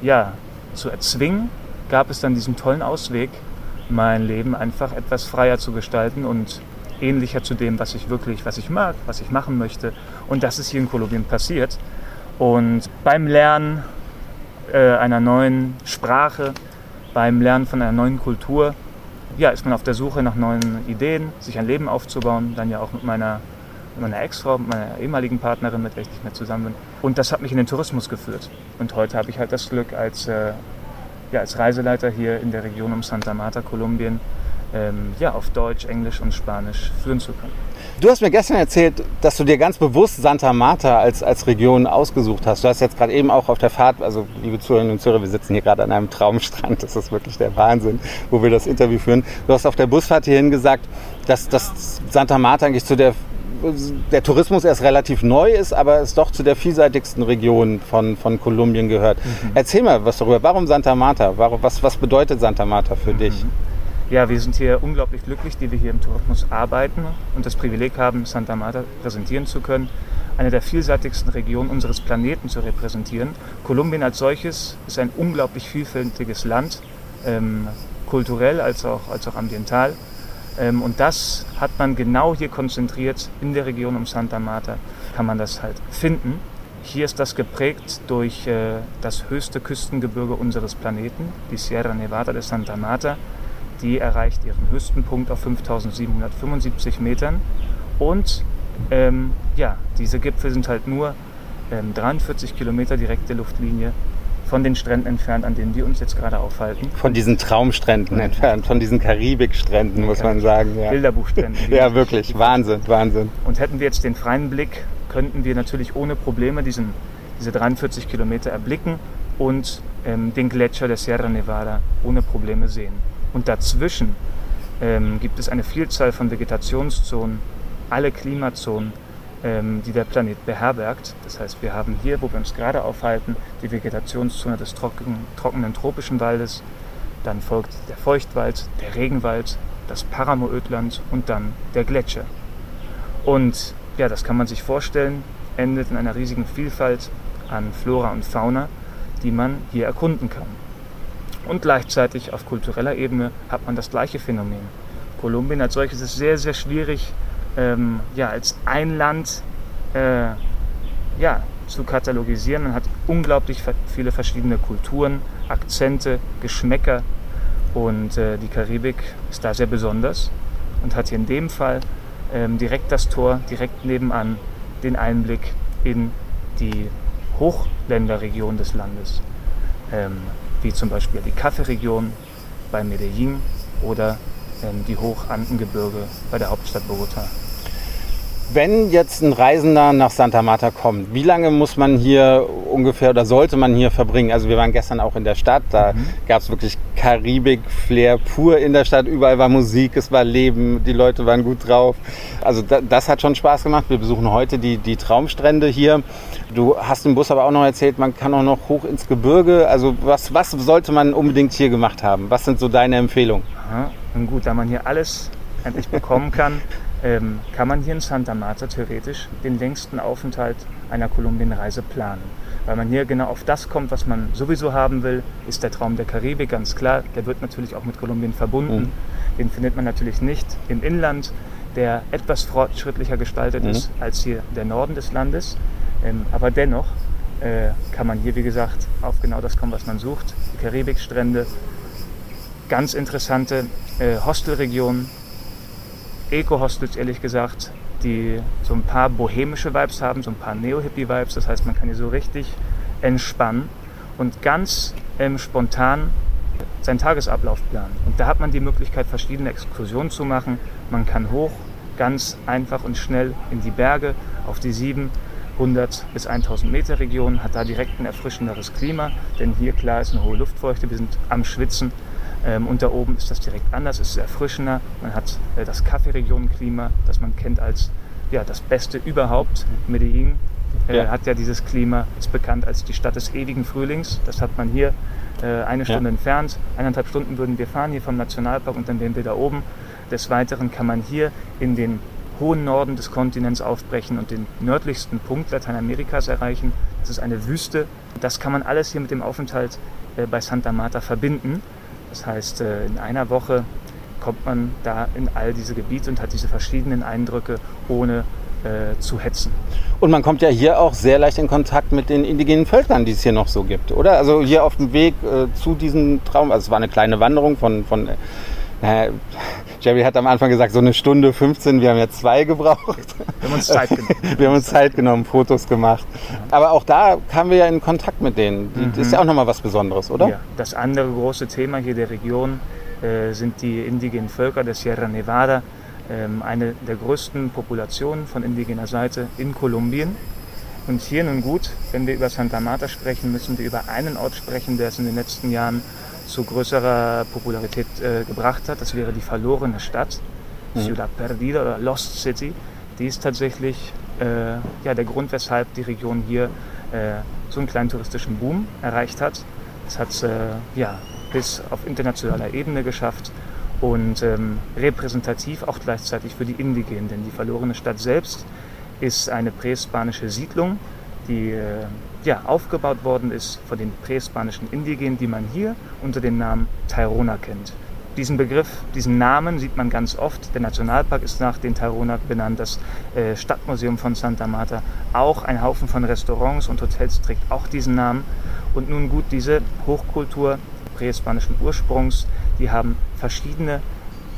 ja, zu erzwingen, gab es dann diesen tollen Ausweg, mein Leben einfach etwas freier zu gestalten und ähnlicher zu dem, was ich wirklich, was ich mag, was ich machen möchte. Und das ist hier in Kolumbien passiert. Und beim Lernen äh, einer neuen Sprache, beim Lernen von einer neuen Kultur, ja, ist man auf der Suche nach neuen Ideen, sich ein Leben aufzubauen, dann ja auch mit meiner, meiner Ex-Frau, meiner ehemaligen Partnerin, mit der ich nicht mehr zusammen bin. Und das hat mich in den Tourismus geführt. Und heute habe ich halt das Glück, als, äh, ja, als Reiseleiter hier in der Region um Santa Marta, Kolumbien, ähm, ja, auf Deutsch, Englisch und Spanisch führen zu können. Du hast mir gestern erzählt, dass du dir ganz bewusst Santa Marta als, als Region ausgesucht hast. Du hast jetzt gerade eben auch auf der Fahrt, also liebe Zuhörerinnen und Zuhörer, wir sitzen hier gerade an einem Traumstrand, das ist wirklich der Wahnsinn, wo wir das Interview führen. Du hast auf der Busfahrt hierhin gesagt, dass, dass Santa Marta eigentlich zu der der Tourismus erst relativ neu ist, aber es doch zu der vielseitigsten Region von, von Kolumbien gehört. Mhm. Erzähl mal was darüber. Warum Santa Marta? Warum, was, was bedeutet Santa Marta für mhm. dich? Ja, wir sind hier unglaublich glücklich, die wir hier im Tourismus arbeiten und das Privileg haben, Santa Marta präsentieren zu können, eine der vielseitigsten Regionen unseres Planeten zu repräsentieren. Kolumbien als solches ist ein unglaublich vielfältiges Land, ähm, kulturell als auch, als auch ambiental. Ähm, und das hat man genau hier konzentriert in der Region um Santa Marta, kann man das halt finden. Hier ist das geprägt durch äh, das höchste Küstengebirge unseres Planeten, die Sierra Nevada de Santa Marta die erreicht ihren höchsten Punkt auf 5775 Metern. Und ähm, ja, diese Gipfel sind halt nur ähm, 43 Kilometer direkte Luftlinie von den Stränden entfernt, an denen wir uns jetzt gerade aufhalten. Von diesen Traumstränden ja. entfernt, von diesen Karibikstränden, muss man sagen. Ja. Bilderbuchstränden. ja, wirklich. Wahnsinn, Wahnsinn. Und hätten wir jetzt den freien Blick, könnten wir natürlich ohne Probleme diesen, diese 43 Kilometer erblicken und ähm, den Gletscher der Sierra Nevada ohne Probleme sehen. Und dazwischen ähm, gibt es eine Vielzahl von Vegetationszonen, alle Klimazonen, ähm, die der Planet beherbergt. Das heißt, wir haben hier, wo wir uns gerade aufhalten, die Vegetationszone des trocken, trockenen tropischen Waldes. Dann folgt der Feuchtwald, der Regenwald, das Paramoödland und dann der Gletscher. Und ja, das kann man sich vorstellen endet in einer riesigen Vielfalt an Flora und Fauna, die man hier erkunden kann. Und gleichzeitig auf kultureller Ebene hat man das gleiche Phänomen. Kolumbien als solches ist sehr, sehr schwierig, ähm, ja, als ein Land äh, ja, zu katalogisieren. Man hat unglaublich viele verschiedene Kulturen, Akzente, Geschmäcker und äh, die Karibik ist da sehr besonders und hat hier in dem Fall ähm, direkt das Tor, direkt nebenan den Einblick in die Hochländerregion des Landes, ähm, wie zum Beispiel die Kaffeeregion bei Medellin oder ähm, die Hochandengebirge bei der Hauptstadt Bogota. Wenn jetzt ein Reisender nach Santa Marta kommt, wie lange muss man hier ungefähr oder sollte man hier verbringen? Also wir waren gestern auch in der Stadt, da mhm. gab es wirklich Karibik-Flair pur in der Stadt. Überall war Musik, es war Leben, die Leute waren gut drauf. Also da, das hat schon Spaß gemacht. Wir besuchen heute die, die Traumstrände hier. Du hast im Bus aber auch noch erzählt, man kann auch noch hoch ins Gebirge. Also was, was sollte man unbedingt hier gemacht haben? Was sind so deine Empfehlungen? Aha. Und gut, da man hier alles endlich bekommen kann, ähm, kann man hier in Santa Marta theoretisch den längsten Aufenthalt einer Kolumbienreise planen. Weil man hier genau auf das kommt, was man sowieso haben will, ist der Traum der Karibik, ganz klar. Der wird natürlich auch mit Kolumbien verbunden. Mhm. Den findet man natürlich nicht im Inland, der etwas fortschrittlicher gestaltet mhm. ist als hier der Norden des Landes. Ähm, aber dennoch äh, kann man hier, wie gesagt, auf genau das kommen, was man sucht. Die Karibikstrände, ganz interessante äh, Hostelregionen, Eco-Hostels ehrlich gesagt, die so ein paar bohemische Vibes haben, so ein paar Neo-Hippie-Vibes. Das heißt, man kann hier so richtig entspannen und ganz ähm, spontan seinen Tagesablauf planen. Und da hat man die Möglichkeit, verschiedene Exkursionen zu machen. Man kann hoch, ganz einfach und schnell in die Berge auf die 700 bis 1000 Meter Region, hat da direkt ein erfrischenderes Klima, denn hier klar ist eine hohe Luftfeuchte, wir sind am Schwitzen ähm, und da oben ist das direkt anders, es ist erfrischender. Man hat äh, das Kaffeeregionenklima, das man kennt als ja, das Beste überhaupt. Medellin äh, ja. hat ja dieses Klima, ist bekannt als die Stadt des ewigen Frühlings. Das hat man hier äh, eine Stunde ja. entfernt. Eineinhalb Stunden würden wir fahren hier vom Nationalpark und dann wären wir da oben. Des Weiteren kann man hier in den hohen Norden des Kontinents aufbrechen und den nördlichsten Punkt Lateinamerikas erreichen. Das ist eine Wüste. Das kann man alles hier mit dem Aufenthalt äh, bei Santa Marta verbinden. Das heißt, äh, in einer Woche kommt man da in all diese Gebiete und hat diese verschiedenen Eindrücke, ohne äh, zu hetzen. Und man kommt ja hier auch sehr leicht in Kontakt mit den indigenen Völkern, die es hier noch so gibt, oder? Also hier auf dem Weg äh, zu diesem Traum, also es war eine kleine Wanderung von, von Jerry hat am Anfang gesagt, so eine Stunde 15, wir haben ja zwei gebraucht. Wir haben uns Zeit genommen. wir haben uns Zeit genommen, Fotos gemacht. Aber auch da kamen wir ja in Kontakt mit denen. Mhm. Das ist ja auch nochmal was Besonderes, oder? Ja, das andere große Thema hier der Region äh, sind die indigenen Völker der Sierra Nevada. Ähm, eine der größten Populationen von indigener Seite in Kolumbien. Und hier nun gut, wenn wir über Santa Marta sprechen, müssen wir über einen Ort sprechen, der es in den letzten Jahren zu größerer Popularität äh, gebracht hat. Das wäre die verlorene Stadt, mhm. Ciudad Perdida oder Lost City. Die ist tatsächlich äh, ja, der Grund, weshalb die Region hier äh, so einen kleinen touristischen Boom erreicht hat. Es hat äh, ja, bis auf internationaler Ebene geschafft und ähm, repräsentativ auch gleichzeitig für die Indigenen, denn die verlorene Stadt selbst ist eine prähispanische Siedlung, die äh, ja, aufgebaut worden ist von den prähispanischen Indigenen, die man hier unter dem Namen Tairona kennt. Diesen Begriff, diesen Namen sieht man ganz oft. Der Nationalpark ist nach den Tairona benannt, das äh, Stadtmuseum von Santa Marta. Auch ein Haufen von Restaurants und Hotels trägt auch diesen Namen. Und nun gut, diese Hochkultur prähispanischen Ursprungs, die haben verschiedene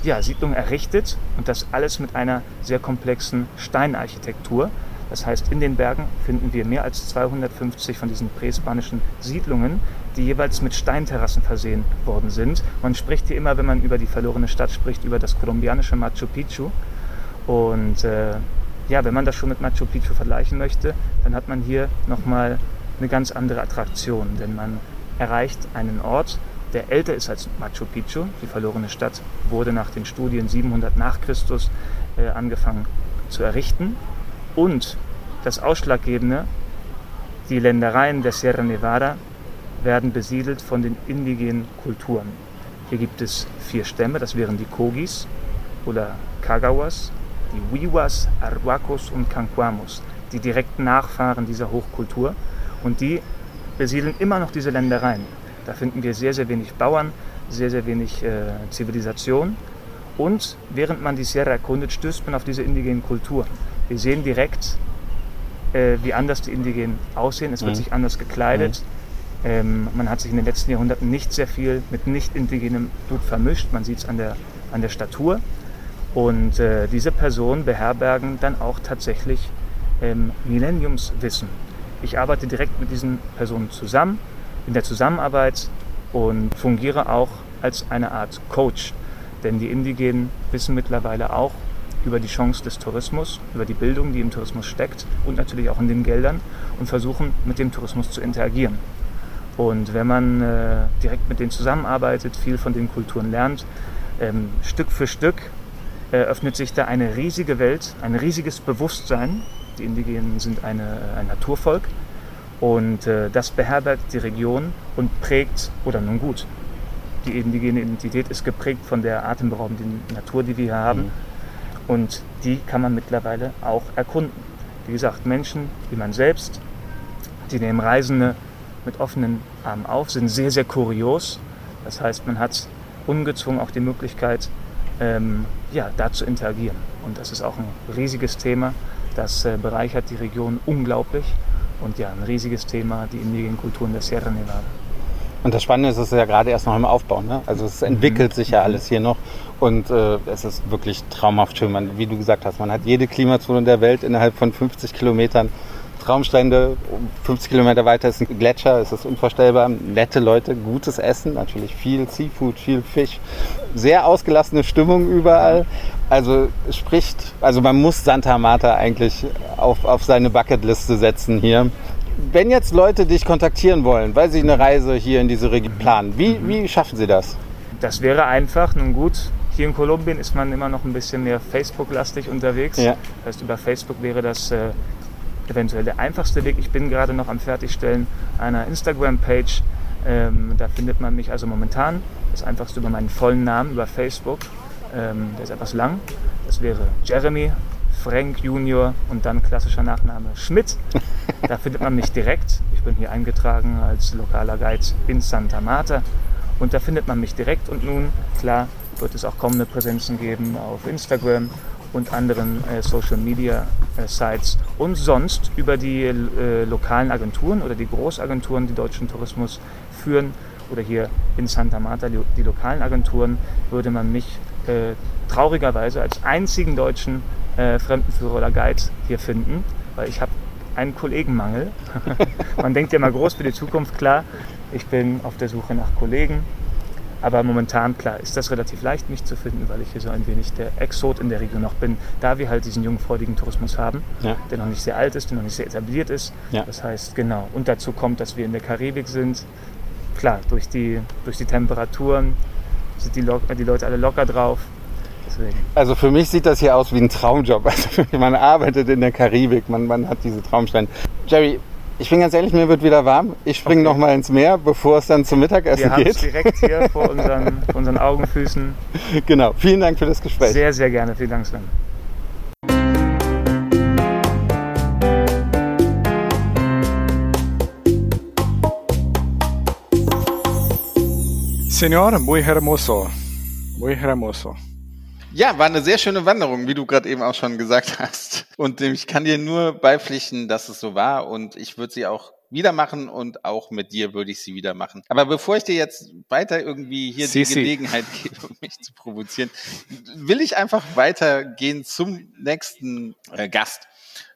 ja, Siedlungen errichtet und das alles mit einer sehr komplexen Steinarchitektur. Das heißt, in den Bergen finden wir mehr als 250 von diesen prähispanischen Siedlungen, die jeweils mit Steinterrassen versehen worden sind. Man spricht hier immer, wenn man über die verlorene Stadt spricht, über das kolumbianische Machu Picchu. Und äh, ja, wenn man das schon mit Machu Picchu vergleichen möchte, dann hat man hier nochmal eine ganz andere Attraktion, denn man erreicht einen Ort, der älter ist als Machu Picchu. Die verlorene Stadt wurde nach den Studien 700 nach Christus äh, angefangen zu errichten und das Ausschlaggebende, die Ländereien der Sierra Nevada werden besiedelt von den indigenen Kulturen. Hier gibt es vier Stämme, das wären die Kogis oder Kagawas, die Wiwas, Arhuacos und Canquamos. die direkten Nachfahren dieser Hochkultur. Und die besiedeln immer noch diese Ländereien. Da finden wir sehr, sehr wenig Bauern, sehr, sehr wenig äh, Zivilisation. Und während man die Sierra erkundet, stößt man auf diese indigenen Kulturen. Wir sehen direkt, äh, wie anders die Indigenen aussehen. Es wird Mhm. sich anders gekleidet. Ähm, man hat sich in den letzten Jahrhunderten nicht sehr viel mit nicht indigenem Blut vermischt. Man sieht es an der, an der Statur. Und äh, diese Personen beherbergen dann auch tatsächlich ähm, Millenniumswissen. Ich arbeite direkt mit diesen Personen zusammen, in der Zusammenarbeit und fungiere auch als eine Art Coach. Denn die Indigenen wissen mittlerweile auch über die Chance des Tourismus, über die Bildung, die im Tourismus steckt und natürlich auch in den Geldern und versuchen mit dem Tourismus zu interagieren. Und wenn man äh, direkt mit denen zusammenarbeitet, viel von den Kulturen lernt, ähm, Stück für Stück äh, öffnet sich da eine riesige Welt, ein riesiges Bewusstsein. Die Indigenen sind eine, ein Naturvolk und äh, das beherbergt die Region und prägt, oder nun gut, die indigene Identität ist geprägt von der atemberaubenden Natur, die wir hier haben. Und die kann man mittlerweile auch erkunden. Wie gesagt, Menschen wie man selbst, die nehmen Reisende mit offenen Armen auf, sind sehr, sehr kurios. Das heißt, man hat ungezwungen auch die Möglichkeit, ähm, ja, da zu interagieren. Und das ist auch ein riesiges Thema. Das äh, bereichert die Region unglaublich. Und ja, ein riesiges Thema, die indigenen Kulturen der Sierra Nevada. Und das Spannende ist, es ist ja gerade erst noch im Aufbau. Ne? Also es entwickelt sich ja alles hier noch. Und äh, es ist wirklich traumhaft schön. Man, wie du gesagt hast, man hat jede Klimazone der Welt innerhalb von 50 Kilometern. Traumstrände, 50 Kilometer weiter ist ein Gletscher, es ist unvorstellbar. Nette Leute, gutes Essen, natürlich viel Seafood, viel Fisch. Sehr ausgelassene Stimmung überall. Also spricht, also man muss Santa Marta eigentlich auf, auf seine Bucketliste setzen hier. Wenn jetzt Leute dich kontaktieren wollen, weil sie eine Reise hier in diese Region planen, wie, wie schaffen sie das? Das wäre einfach, nun gut. Hier in Kolumbien ist man immer noch ein bisschen mehr Facebook-lastig unterwegs. Ja. Das heißt, über Facebook wäre das äh, eventuell der einfachste Weg. Ich bin gerade noch am Fertigstellen einer Instagram-Page. Ähm, da findet man mich also momentan. Das einfachste über meinen vollen Namen, über Facebook. Ähm, der ist etwas lang. Das wäre Jeremy Frank Junior und dann klassischer Nachname Schmidt. Da findet man mich direkt. Ich bin hier eingetragen als lokaler Guide in Santa Marta. Und da findet man mich direkt. Und nun, klar, wird es auch kommende Präsenzen geben auf Instagram und anderen äh, Social Media äh, Sites. Und sonst über die äh, lokalen Agenturen oder die Großagenturen, die deutschen Tourismus führen, oder hier in Santa Marta die, die lokalen Agenturen, würde man mich äh, traurigerweise als einzigen deutschen äh, Fremdenführer oder Guide hier finden, weil ich habe einen Kollegenmangel. Man denkt ja mal groß für die Zukunft, klar. Ich bin auf der Suche nach Kollegen. Aber momentan, klar, ist das relativ leicht, mich zu finden, weil ich hier so ein wenig der Exot in der Region noch bin, da wir halt diesen jungfreudigen Tourismus haben, Ja. der noch nicht sehr alt ist, der noch nicht sehr etabliert ist. Ja. Das heißt, genau. Und dazu kommt, dass wir in der Karibik sind. Klar, durch die, durch die Temperaturen sind die, Lo- die Leute alle locker drauf. Deswegen. Also für mich sieht das hier aus wie ein Traumjob. Also man arbeitet in der Karibik, man, man hat diese Traumstrände. Jerry, ich bin ganz ehrlich, mir wird wieder warm. Ich springe Okay. noch mal ins Meer, bevor es dann zum Mittagessen Wir haben es geht. direkt hier vor unseren, vor unseren Augenfüßen. Genau. Vielen Dank für das Gespräch. Sehr, sehr gerne. Vielen Dank, Sven. Señor, muy hermoso. Muy hermoso. Ja, war eine sehr schöne Wanderung, wie du gerade eben auch schon gesagt hast. Und ich kann dir nur beipflichten, dass es so war. Und ich würde sie auch wieder machen und auch mit dir würde ich sie wieder machen. Aber bevor ich dir jetzt weiter irgendwie hier Si, die si. Gelegenheit gebe, mich zu provozieren, will ich einfach weitergehen zum nächsten äh, Gast.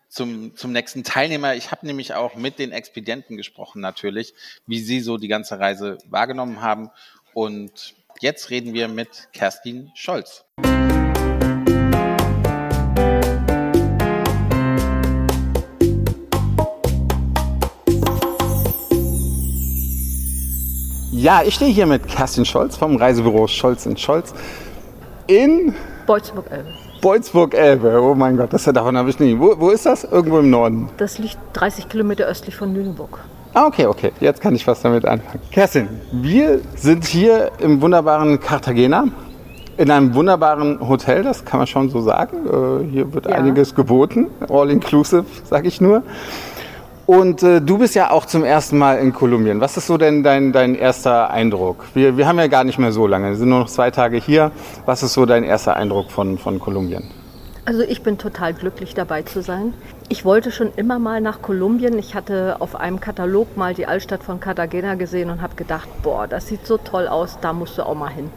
Zum, zum nächsten Teilnehmer. Ich habe nämlich auch mit den Expedienten gesprochen, natürlich, wie sie so die ganze Reise wahrgenommen haben. Und jetzt reden wir mit Kerstin Scholz. Ja, ich stehe hier mit Kerstin Scholz vom Reisebüro Scholz Scholz in Beutzenburg-Elbe. Beutzenburg-Elbe. Oh mein Gott, das davon habe ich nie. Wo, wo ist das? Irgendwo im Norden. Das liegt 30 Kilometer östlich von Lüneburg. Ah, okay, okay. Jetzt kann ich was damit anfangen. Kerstin, wir sind hier im wunderbaren Cartagena In einem wunderbaren Hotel, das kann man schon so sagen. Äh, hier wird Ja. einiges geboten, all inclusive, sage ich nur. Und äh, du bist ja auch zum ersten Mal in Kolumbien. Was ist so denn dein, dein erster Eindruck? Wir, wir haben ja gar nicht mehr so lange, wir sind nur noch zwei Tage hier. Was ist so dein erster Eindruck von, von Kolumbien? Also ich bin total glücklich dabei zu sein. Ich wollte schon immer mal nach Kolumbien. Ich hatte auf einem Katalog mal die Altstadt von Cartagena gesehen und habe gedacht, boah, das sieht so toll aus, da musst du auch mal hin.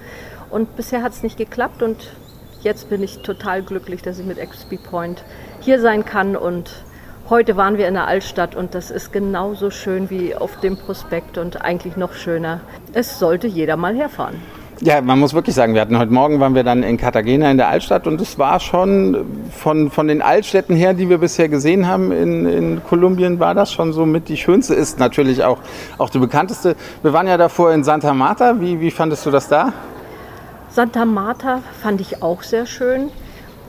Und bisher hat es nicht geklappt und jetzt bin ich total glücklich, dass ich mit XP Point hier sein kann und heute waren wir in der Altstadt und das ist genauso schön wie auf dem Prospekt und eigentlich noch schöner. Es sollte jeder mal herfahren. Ja, man muss wirklich sagen, wir hatten heute Morgen waren wir dann in Cartagena in der Altstadt und es war schon von, von den Altstädten her, die wir bisher gesehen haben in, in Kolumbien, war das schon so mit die schönste, ist natürlich auch, auch die bekannteste. Wir waren ja davor in Santa Marta. Wie, wie fandest du das da? Santa Marta fand ich auch sehr schön,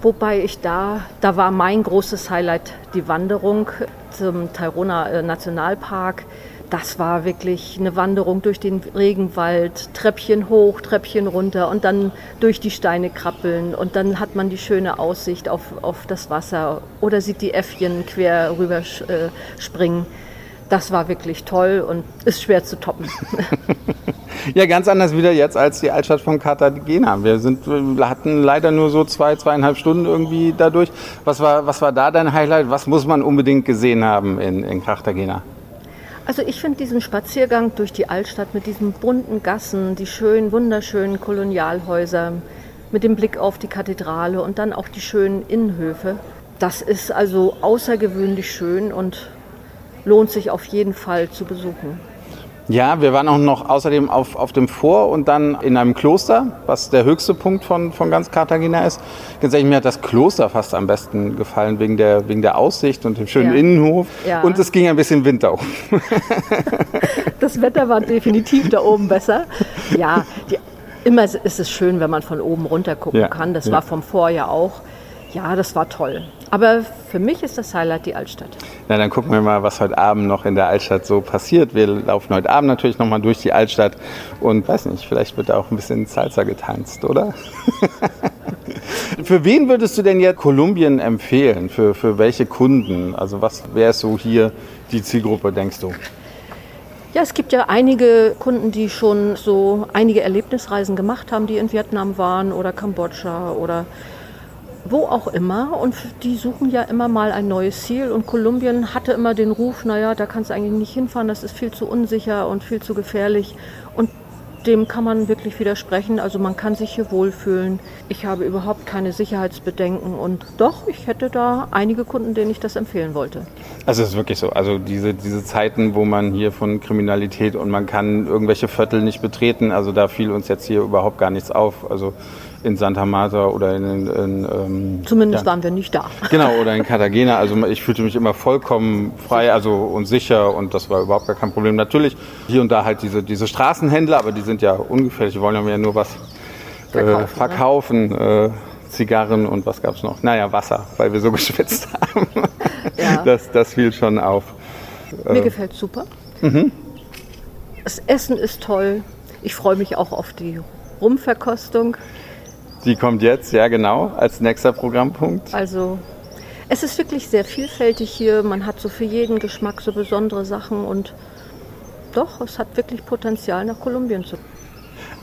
wobei ich da, da war mein großes Highlight die Wanderung zum Tairona äh, Nationalpark. Das war wirklich eine Wanderung durch den Regenwald, Treppchen hoch, Treppchen runter und dann durch die Steine krabbeln und dann hat man die schöne Aussicht auf, auf das Wasser oder sieht die Äffchen quer rüber äh, springen. Das war wirklich toll und ist schwer zu toppen. Ja, ganz anders wieder jetzt als die Altstadt von Cartagena. Wir, sind, wir hatten leider nur so zwei, zweieinhalb Stunden irgendwie dadurch. Was war, was war da dein Highlight? Was muss man unbedingt gesehen haben in, in Cartagena? Also ich finde diesen Spaziergang durch die Altstadt mit diesen bunten Gassen, die schönen, wunderschönen Kolonialhäuser, mit dem Blick auf die Kathedrale und dann auch die schönen Innenhöfe, das ist also außergewöhnlich schön und lohnt sich auf jeden Fall zu besuchen. Ja, wir waren auch noch außerdem auf, auf dem Vor und dann in einem Kloster, was der höchste Punkt von, von ganz Cartagena ist. Ganz ehrlich, mir hat das Kloster fast am besten gefallen, wegen der, wegen der Aussicht und dem schönen Ja. Innenhof. Ja. Und es ging ein bisschen Wind auch. Das Wetter war definitiv da oben besser. Ja, die, immer ist es schön, wenn man von oben runter gucken Ja, kann. Das war vom Vorjahr auch. Ja, das war toll. Aber für mich ist das Highlight die Altstadt. Na, dann gucken wir mal, was heute Abend noch in der Altstadt so passiert. Wir laufen heute Abend natürlich nochmal durch die Altstadt und weiß nicht, vielleicht wird da auch ein bisschen Salsa getanzt, oder? für wen würdest du denn jetzt Kolumbien empfehlen? Für, für welche Kunden? Also was wäre so hier die Zielgruppe, denkst du? Ja, es gibt ja einige Kunden, die schon so einige Erlebnisreisen gemacht haben, die in Vietnam waren oder Kambodscha oder wo auch immer. Und die suchen ja immer mal ein neues Ziel. Und Kolumbien hatte immer den Ruf, naja, da kannst du eigentlich nicht hinfahren, das ist viel zu unsicher und viel zu gefährlich. Und dem kann man wirklich widersprechen. Also man kann sich hier wohlfühlen. Ich habe überhaupt keine Sicherheitsbedenken. Und doch, ich hätte da einige Kunden, denen ich das empfehlen wollte. Also es ist wirklich so. Also diese, diese Zeiten, wo man hier von Kriminalität und man kann irgendwelche Viertel nicht betreten, also da fiel uns jetzt hier überhaupt gar nichts auf. Also in Santa Marta oder in, in ähm, Zumindest ja. waren wir nicht da. Genau, oder in Cartagena. Also ich fühlte mich immer vollkommen frei also und sicher und das war überhaupt gar kein Problem. Natürlich hier und da halt diese, diese Straßenhändler, aber die sind ja ungefährlich, die wollen ja nur was Verkaufen, äh, verkaufen. Äh, Zigarren und was gab's noch? Naja, Wasser, weil wir so geschwitzt haben. Ja. Das, das fiel schon auf. Mir gefällt super. Das Essen ist toll. Ich freue mich auch auf die Rumverkostung. Die kommt jetzt, ja genau, als nächster Programmpunkt. Also es ist wirklich sehr vielfältig hier. Man hat so für jeden Geschmack so besondere Sachen und doch, es hat wirklich Potenzial nach Kolumbien zu.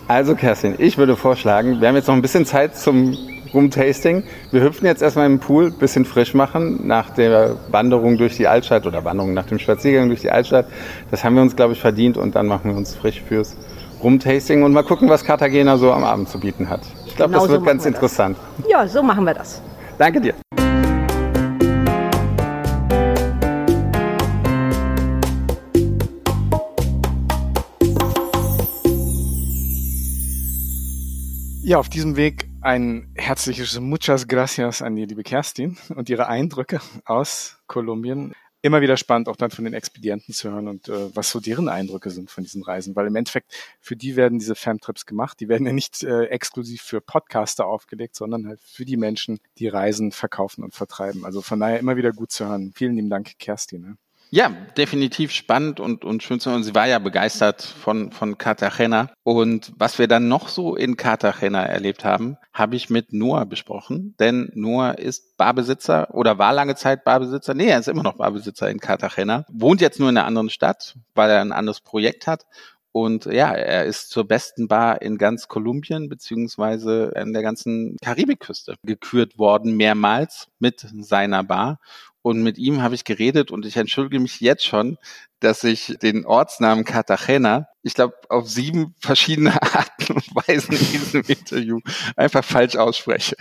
Also Kerstin, ich würde vorschlagen, wir haben jetzt noch ein bisschen Zeit zum Rumtasting. Wir hüpfen jetzt erstmal im Pool, bisschen frisch machen nach der Wanderung durch die Altstadt oder Wanderung nach dem Spaziergang durch die Altstadt. Das haben wir uns, glaube ich, verdient und dann machen wir uns frisch fürs Rumtasting und mal gucken, was Cartagena so am Abend zu bieten hat. Ich glaube, Genau das so wird machen ganz wir das. interessant. Ja, so machen wir das. Danke dir. Ja, auf diesem Weg ein herzliches Muchas Gracias an die liebe Kerstin und ihre Eindrücke aus Kolumbien. Immer wieder spannend, auch dann von den Expedienten zu hören und äh, was so deren Eindrücke sind von diesen Reisen, weil im Endeffekt für die werden diese Famtrips gemacht. Die werden ja nicht äh, exklusiv für Podcaster aufgelegt, sondern halt für die Menschen, die Reisen verkaufen und vertreiben. Also von daher immer wieder gut zu hören. Vielen lieben Dank, Kerstin. Ne? Ja, definitiv spannend und, und schön zu hören. Sie war ja begeistert von, von Cartagena. Und was wir dann noch so in Cartagena erlebt haben, habe ich mit Noah besprochen. Denn Noah ist Barbesitzer oder war lange Zeit Barbesitzer. Nee, er ist immer noch Barbesitzer in Cartagena. Wohnt jetzt nur in einer anderen Stadt, weil er ein anderes Projekt hat. Und ja, er ist zur besten Bar in ganz Kolumbien beziehungsweise an der ganzen Karibikküste gekürt worden, mehrmals mit seiner Bar. Und mit ihm habe ich geredet und ich entschuldige mich jetzt schon, dass ich den Ortsnamen Cartagena, ich glaube, auf sieben verschiedene Arten und Weisen in diesem Interview einfach falsch ausspreche.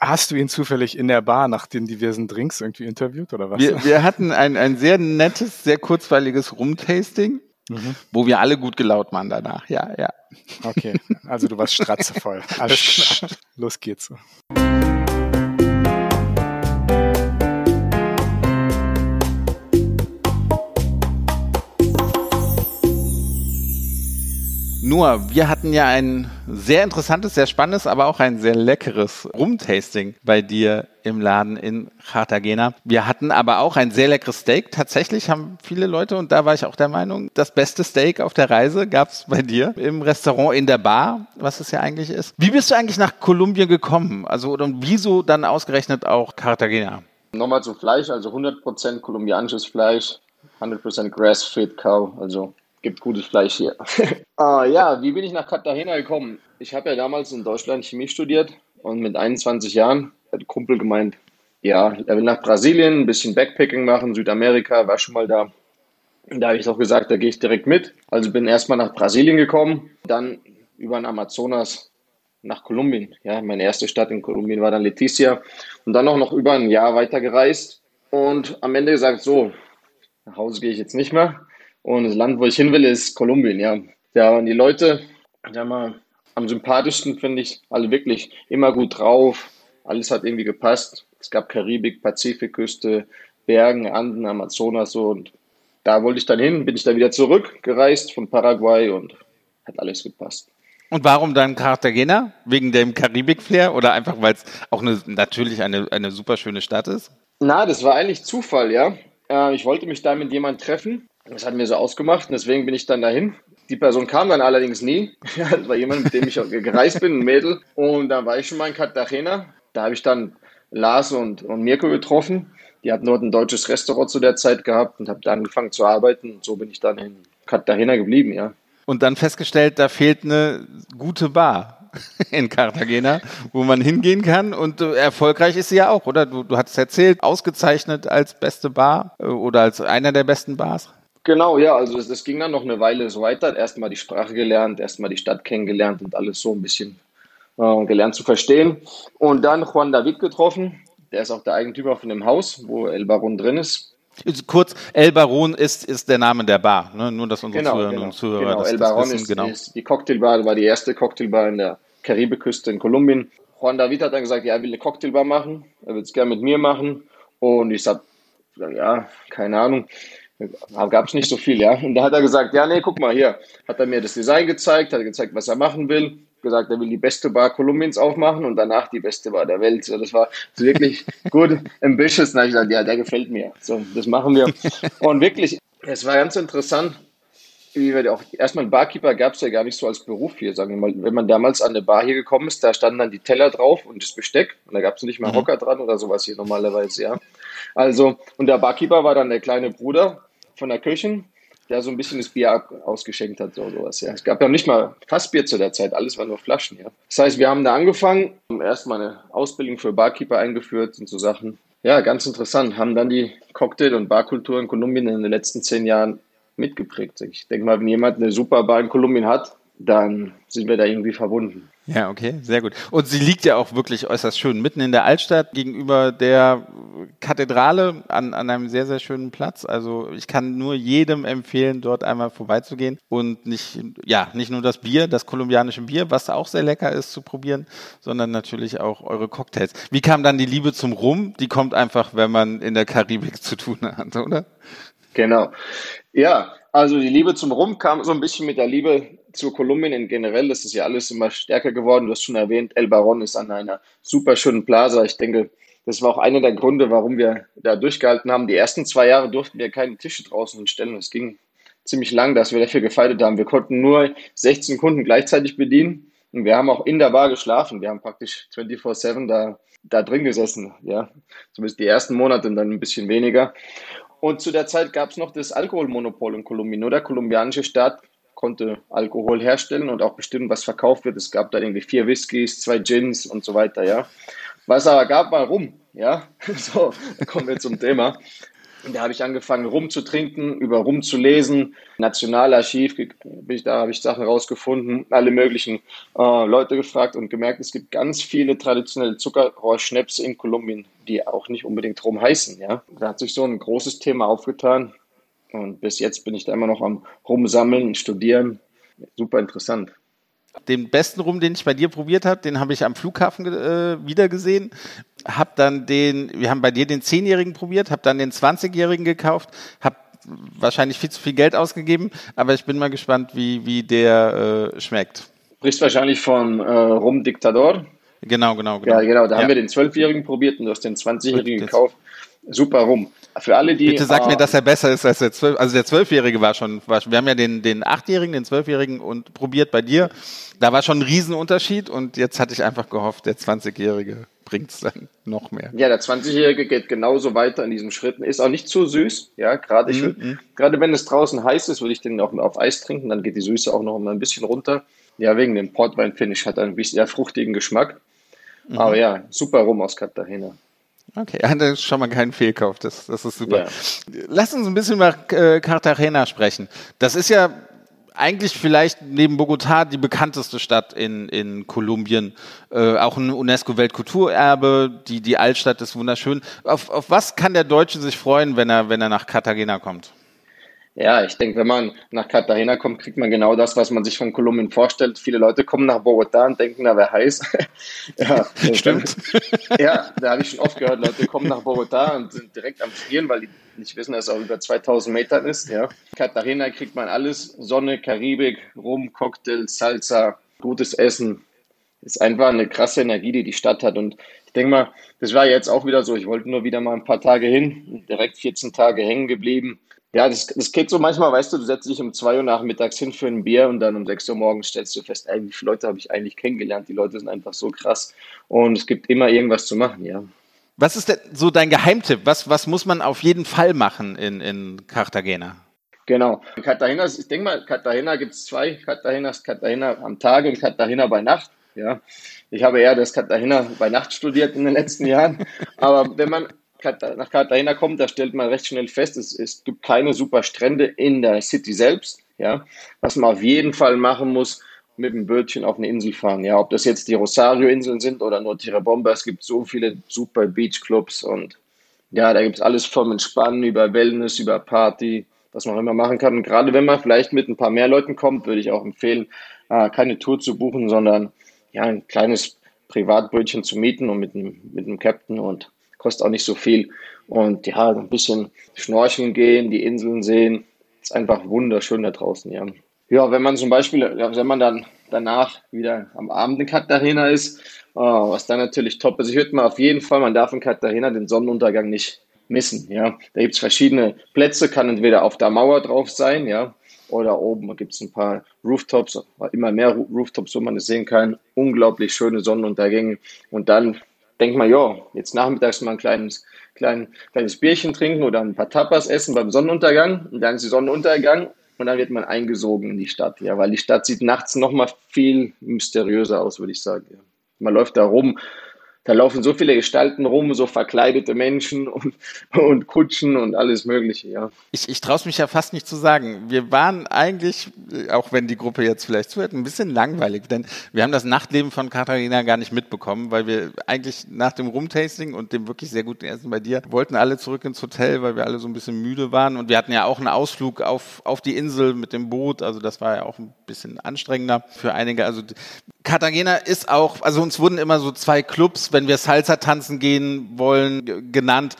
Hast du ihn zufällig in der Bar nach den diversen Drinks irgendwie interviewt oder was? Wir, wir hatten ein, ein sehr nettes, sehr kurzweiliges Rumtasting, mhm. wo wir alle gut gelaunt waren danach. Ja, ja. Okay, also du warst stratzevoll. Alles klar. Los geht's. Nur, wir hatten ja ein sehr interessantes, sehr spannendes, aber auch ein sehr leckeres Rumtasting bei dir im Laden in Cartagena. Wir hatten aber auch ein sehr leckeres Steak. Tatsächlich haben viele Leute, und da war ich auch der Meinung, das beste Steak auf der Reise gab es bei dir im Restaurant in der Bar, was es ja eigentlich ist. Wie bist du eigentlich nach Kolumbien gekommen? Also, und wieso dann ausgerechnet auch Cartagena? Nochmal zum Fleisch, also 100% kolumbianisches Fleisch, 100% Grass-Fed Cow, also gibt gutes Fleisch hier. ah, ja, wie bin ich nach Cartagena gekommen? Ich habe ja damals in Deutschland Chemie studiert und mit 21 Jahren hat ein Kumpel gemeint, ja, er will nach Brasilien, ein bisschen Backpacking machen, Südamerika, war schon mal da. Da habe ich auch gesagt, da gehe ich direkt mit. Also bin erstmal nach Brasilien gekommen, dann über den Amazonas nach Kolumbien. Ja, meine erste Stadt in Kolumbien war dann Leticia und dann auch noch über ein Jahr weiter gereist und am Ende gesagt, so, nach Hause gehe ich jetzt nicht mehr. Und das Land, wo ich hin will, ist Kolumbien, ja. Ja, und die Leute, ja mal, am sympathischsten finde ich alle wirklich immer gut drauf. Alles hat irgendwie gepasst. Es gab Karibik, Pazifikküste, Bergen, Anden, Amazonas so und da wollte ich dann hin, bin ich dann wieder zurückgereist von Paraguay und hat alles gepasst. Und warum dann Cartagena? Wegen dem Karibik-Flair oder einfach, weil es auch eine, natürlich eine, eine super schöne Stadt ist? Na, das war eigentlich Zufall, ja. Äh, ich wollte mich da mit jemandem treffen das hatten wir so ausgemacht und deswegen bin ich dann dahin. Die Person kam dann allerdings nie. das war jemand, mit dem ich gereist bin, ein Mädel. Und da war ich schon mal in Cartagena. Da habe ich dann Lars und, und Mirko getroffen. Die hatten dort ein deutsches Restaurant zu der Zeit gehabt und habe da angefangen zu arbeiten. Und so bin ich dann in Cartagena geblieben, ja. Und dann festgestellt, da fehlt eine gute Bar in Cartagena, wo man hingehen kann. Und äh, erfolgreich ist sie ja auch, oder? Du, du hast erzählt, ausgezeichnet als beste Bar äh, oder als einer der besten Bars. Genau, ja, also das, das, ging dann noch eine Weile so weiter. Erstmal die Sprache gelernt, erstmal die Stadt kennengelernt und alles so ein bisschen äh, gelernt zu verstehen. Und dann Juan David getroffen, der ist auch der Eigentümer von dem Haus, wo El Baron drin ist. Kurz, El Baron ist, ist der Name der Bar, ne? nur dass unsere genau, Zuhörerinnen genau, und Zuhörer genau. das, El Baron das wissen. Ist, genau. ist die Cocktailbar, war die erste Cocktailbar in der Karibikküste in Kolumbien. Juan David hat dann gesagt, ja, er will eine Cocktailbar machen, er will es gerne mit mir machen. Und ich sag, ja, keine Ahnung gab es nicht so viel, ja. Und da hat er gesagt, ja, nee, guck mal hier, hat er mir das Design gezeigt, hat er gezeigt, was er machen will, gesagt, er will die beste Bar Kolumbiens aufmachen und danach die beste Bar der Welt. So, das war wirklich gut ambitious. Da habe ich gesagt, ja, der gefällt mir. So, das machen wir. Und wirklich, es war ganz interessant, wie wir auch, erstmal einen Barkeeper gab es ja gar nicht so als Beruf hier, sagen wir mal. Wenn man damals an eine Bar hier gekommen ist, da standen dann die Teller drauf und das Besteck und da gab es nicht mal mhm. Hocker dran oder sowas hier normalerweise, ja. Also, und der Barkeeper war dann der kleine Bruder von der Köchin, der so ein bisschen das Bier ausgeschenkt hat, so sowas. Ja. Es gab ja nicht mal Fassbier zu der Zeit, alles war nur Flaschen. Ja. Das heißt, wir haben da angefangen, haben erstmal eine Ausbildung für Barkeeper eingeführt und so Sachen. Ja, ganz interessant. Haben dann die Cocktail- und Barkultur in Kolumbien in den letzten zehn Jahren mitgeprägt. Ich denke mal, wenn jemand eine super Bar in Kolumbien hat, dann sind wir da irgendwie verbunden. Ja, okay, sehr gut. Und sie liegt ja auch wirklich äußerst schön, mitten in der Altstadt gegenüber der Kathedrale an, an einem sehr, sehr schönen Platz. Also ich kann nur jedem empfehlen, dort einmal vorbeizugehen und nicht, ja, nicht nur das Bier, das kolumbianische Bier, was auch sehr lecker ist zu probieren, sondern natürlich auch eure Cocktails. Wie kam dann die Liebe zum Rum? Die kommt einfach, wenn man in der Karibik zu tun hat, oder? Genau. Ja, also die Liebe zum Rum kam so ein bisschen mit der Liebe zu Kolumbien in generell. Das ist ja alles immer stärker geworden. Du hast schon erwähnt, El Baron ist an einer super schönen Plaza. Ich denke, das war auch einer der Gründe, warum wir da durchgehalten haben. Die ersten zwei Jahre durften wir keine Tische draußen hinstellen. Es ging ziemlich lang, dass wir dafür gefeitet haben. Wir konnten nur 16 Kunden gleichzeitig bedienen. Und wir haben auch in der Bar geschlafen. Wir haben praktisch 24-7 da, da drin gesessen. Ja, zumindest die ersten Monate und dann ein bisschen weniger. Und zu der Zeit gab es noch das Alkoholmonopol in Kolumbien. Nur der kolumbianische Staat konnte Alkohol herstellen und auch bestimmen, was verkauft wird. Es gab da irgendwie vier Whiskys, zwei Gins und so weiter, ja. Was aber gab, war Rum, ja. So, kommen wir zum Thema. Und da habe ich angefangen, Rum zu trinken, über Rum zu lesen. Nationalarchiv, da habe ich Sachen rausgefunden, alle möglichen äh, Leute gefragt und gemerkt, es gibt ganz viele traditionelle Zuckerrohrschnäpse in Kolumbien, die auch nicht unbedingt Rum heißen. Ja? Da hat sich so ein großes Thema aufgetan. Und bis jetzt bin ich da immer noch am Rumsammeln, Studieren. Super interessant. Den besten Rum, den ich bei dir probiert habe, den habe ich am Flughafen äh, wieder gesehen. Hab dann den, wir haben bei dir den Zehnjährigen probiert, habe dann den 20-Jährigen gekauft, habe wahrscheinlich viel zu viel Geld ausgegeben, aber ich bin mal gespannt, wie, wie der äh, schmeckt. Sprichst wahrscheinlich von äh, Rum Dictador. Genau, genau, genau. Ja, genau. Da ja. haben wir den Zwölfjährigen probiert und du hast den 20-Jährigen gekauft. Super rum. Für alle, die. Bitte sag äh, mir, dass er besser ist als der Zwölf. Also der Zwölfjährige war schon, war, wir haben ja den, den Achtjährigen, den Zwölfjährigen und probiert bei dir. Da war schon ein Riesenunterschied und jetzt hatte ich einfach gehofft, der 20-Jährige bringt es dann noch mehr. Ja, der 20-Jährige geht genauso weiter in diesen Schritten. Ist auch nicht zu süß. Ja, gerade mm -hmm. gerade wenn es draußen heiß ist, würde ich den auch auf Eis trinken. Dann geht die Süße auch noch mal ein bisschen runter. Ja, wegen dem Portwein-Finish hat er ein bisschen sehr fruchtigen Geschmack. Mhm. Aber ja, super rum aus Cartagena. Okay, das ist schon mal kein Fehlkauf, das, das ist super. Ja. Lass uns ein bisschen über äh, Cartagena sprechen. Das ist ja eigentlich vielleicht neben Bogotá die bekannteste Stadt in, in Kolumbien. Äh, auch ein UNESCO-Weltkulturerbe, die, die Altstadt ist wunderschön. Auf, auf was kann der Deutsche sich freuen, wenn er, wenn er nach Cartagena kommt? Ja, ich denke, wenn man nach Cartagena kommt, kriegt man genau das, was man sich von Kolumbien vorstellt. Viele Leute kommen nach Bogotá und denken, da wäre heiß. ja, Stimmt. ja, da habe ich schon oft gehört, Leute kommen nach Bogotá und sind direkt am Frieren, weil die nicht wissen, dass es auch über 2000 Metern ist. Ja. Cartagena kriegt man alles, Sonne, Karibik, Rum, Cocktail, Salsa, gutes Essen. Ist einfach eine krasse Energie, die die Stadt hat. Und ich denke mal, das war jetzt auch wieder so. Ich wollte nur wieder mal ein paar Tage hin, direkt 14 Tage hängen geblieben ja, das, das geht so manchmal, weißt du, du setzt dich um zwei Uhr nachmittags hin für ein Bier und dann um sechs Uhr morgens stellst du fest, ey, wie viele Leute habe ich eigentlich kennengelernt? Die Leute sind einfach so krass und es gibt immer irgendwas zu machen, ja. Was ist denn so dein Geheimtipp? Was, was muss man auf jeden Fall machen in, in Cartagena? Genau. In Cartagena, ich denke mal, Cartagena gibt es zwei Cartagenas, Cartagena am Tage und Cartagena bei Nacht. Ja, ich habe eher das Cartagena bei Nacht studiert in den letzten Jahren. Aber wenn man nach Cartagena kommt, da stellt man recht schnell fest, es, es gibt keine super Strände in der City selbst. Ja, was man auf jeden Fall machen muss, mit dem Bötchen auf eine Insel fahren. Ja, ob das jetzt die Rosario-Inseln sind oder nur Tirabomba, es gibt so viele super Beachclubs und ja, da gibt es alles vom Entspannen über Wellness, über Party, was man immer machen kann. Und gerade wenn man vielleicht mit ein paar mehr Leuten kommt, würde ich auch empfehlen, äh, keine Tour zu buchen, sondern ja, ein kleines Privatbötchen zu mieten und mit einem, mit einem Captain und kostet auch nicht so viel. Und ja, ein bisschen schnorcheln gehen, die Inseln sehen. Ist einfach wunderschön da draußen, ja. Ja, wenn man zum Beispiel, wenn man dann danach wieder am Abend in Cartagena ist, oh, was dann natürlich top ist. Ich würde mal auf jeden Fall, man darf in Cartagena den Sonnenuntergang nicht missen, ja. Da gibt es verschiedene Plätze, kann entweder auf der Mauer drauf sein, ja, oder oben gibt es ein paar Rooftops, immer mehr Rooftops, wo man es sehen kann. Unglaublich schöne Sonnenuntergänge. Und dann denkt man, ja, jetzt nachmittags mal ein kleines, klein, kleines Bierchen trinken oder ein paar Tapas essen beim Sonnenuntergang und dann ist die Sonnenuntergang und dann wird man eingesogen in die Stadt, ja, weil die Stadt sieht nachts noch mal viel mysteriöser aus, würde ich sagen. Ja. Man läuft da rum da laufen so viele Gestalten rum, so verkleidete Menschen und, und Kutschen und alles Mögliche, ja. Ich, ich traue es mich ja fast nicht zu sagen. Wir waren eigentlich, auch wenn die Gruppe jetzt vielleicht zuhört, ein bisschen langweilig, denn wir haben das Nachtleben von Katharina gar nicht mitbekommen, weil wir eigentlich nach dem Rumtasting und dem wirklich sehr guten Essen bei dir wollten alle zurück ins Hotel, weil wir alle so ein bisschen müde waren und wir hatten ja auch einen Ausflug auf, auf die Insel mit dem Boot, also das war ja auch ein bisschen anstrengender für einige. Also Cartagena ist auch, also uns wurden immer so zwei Clubs, wenn wir Salsa tanzen gehen wollen, genannt,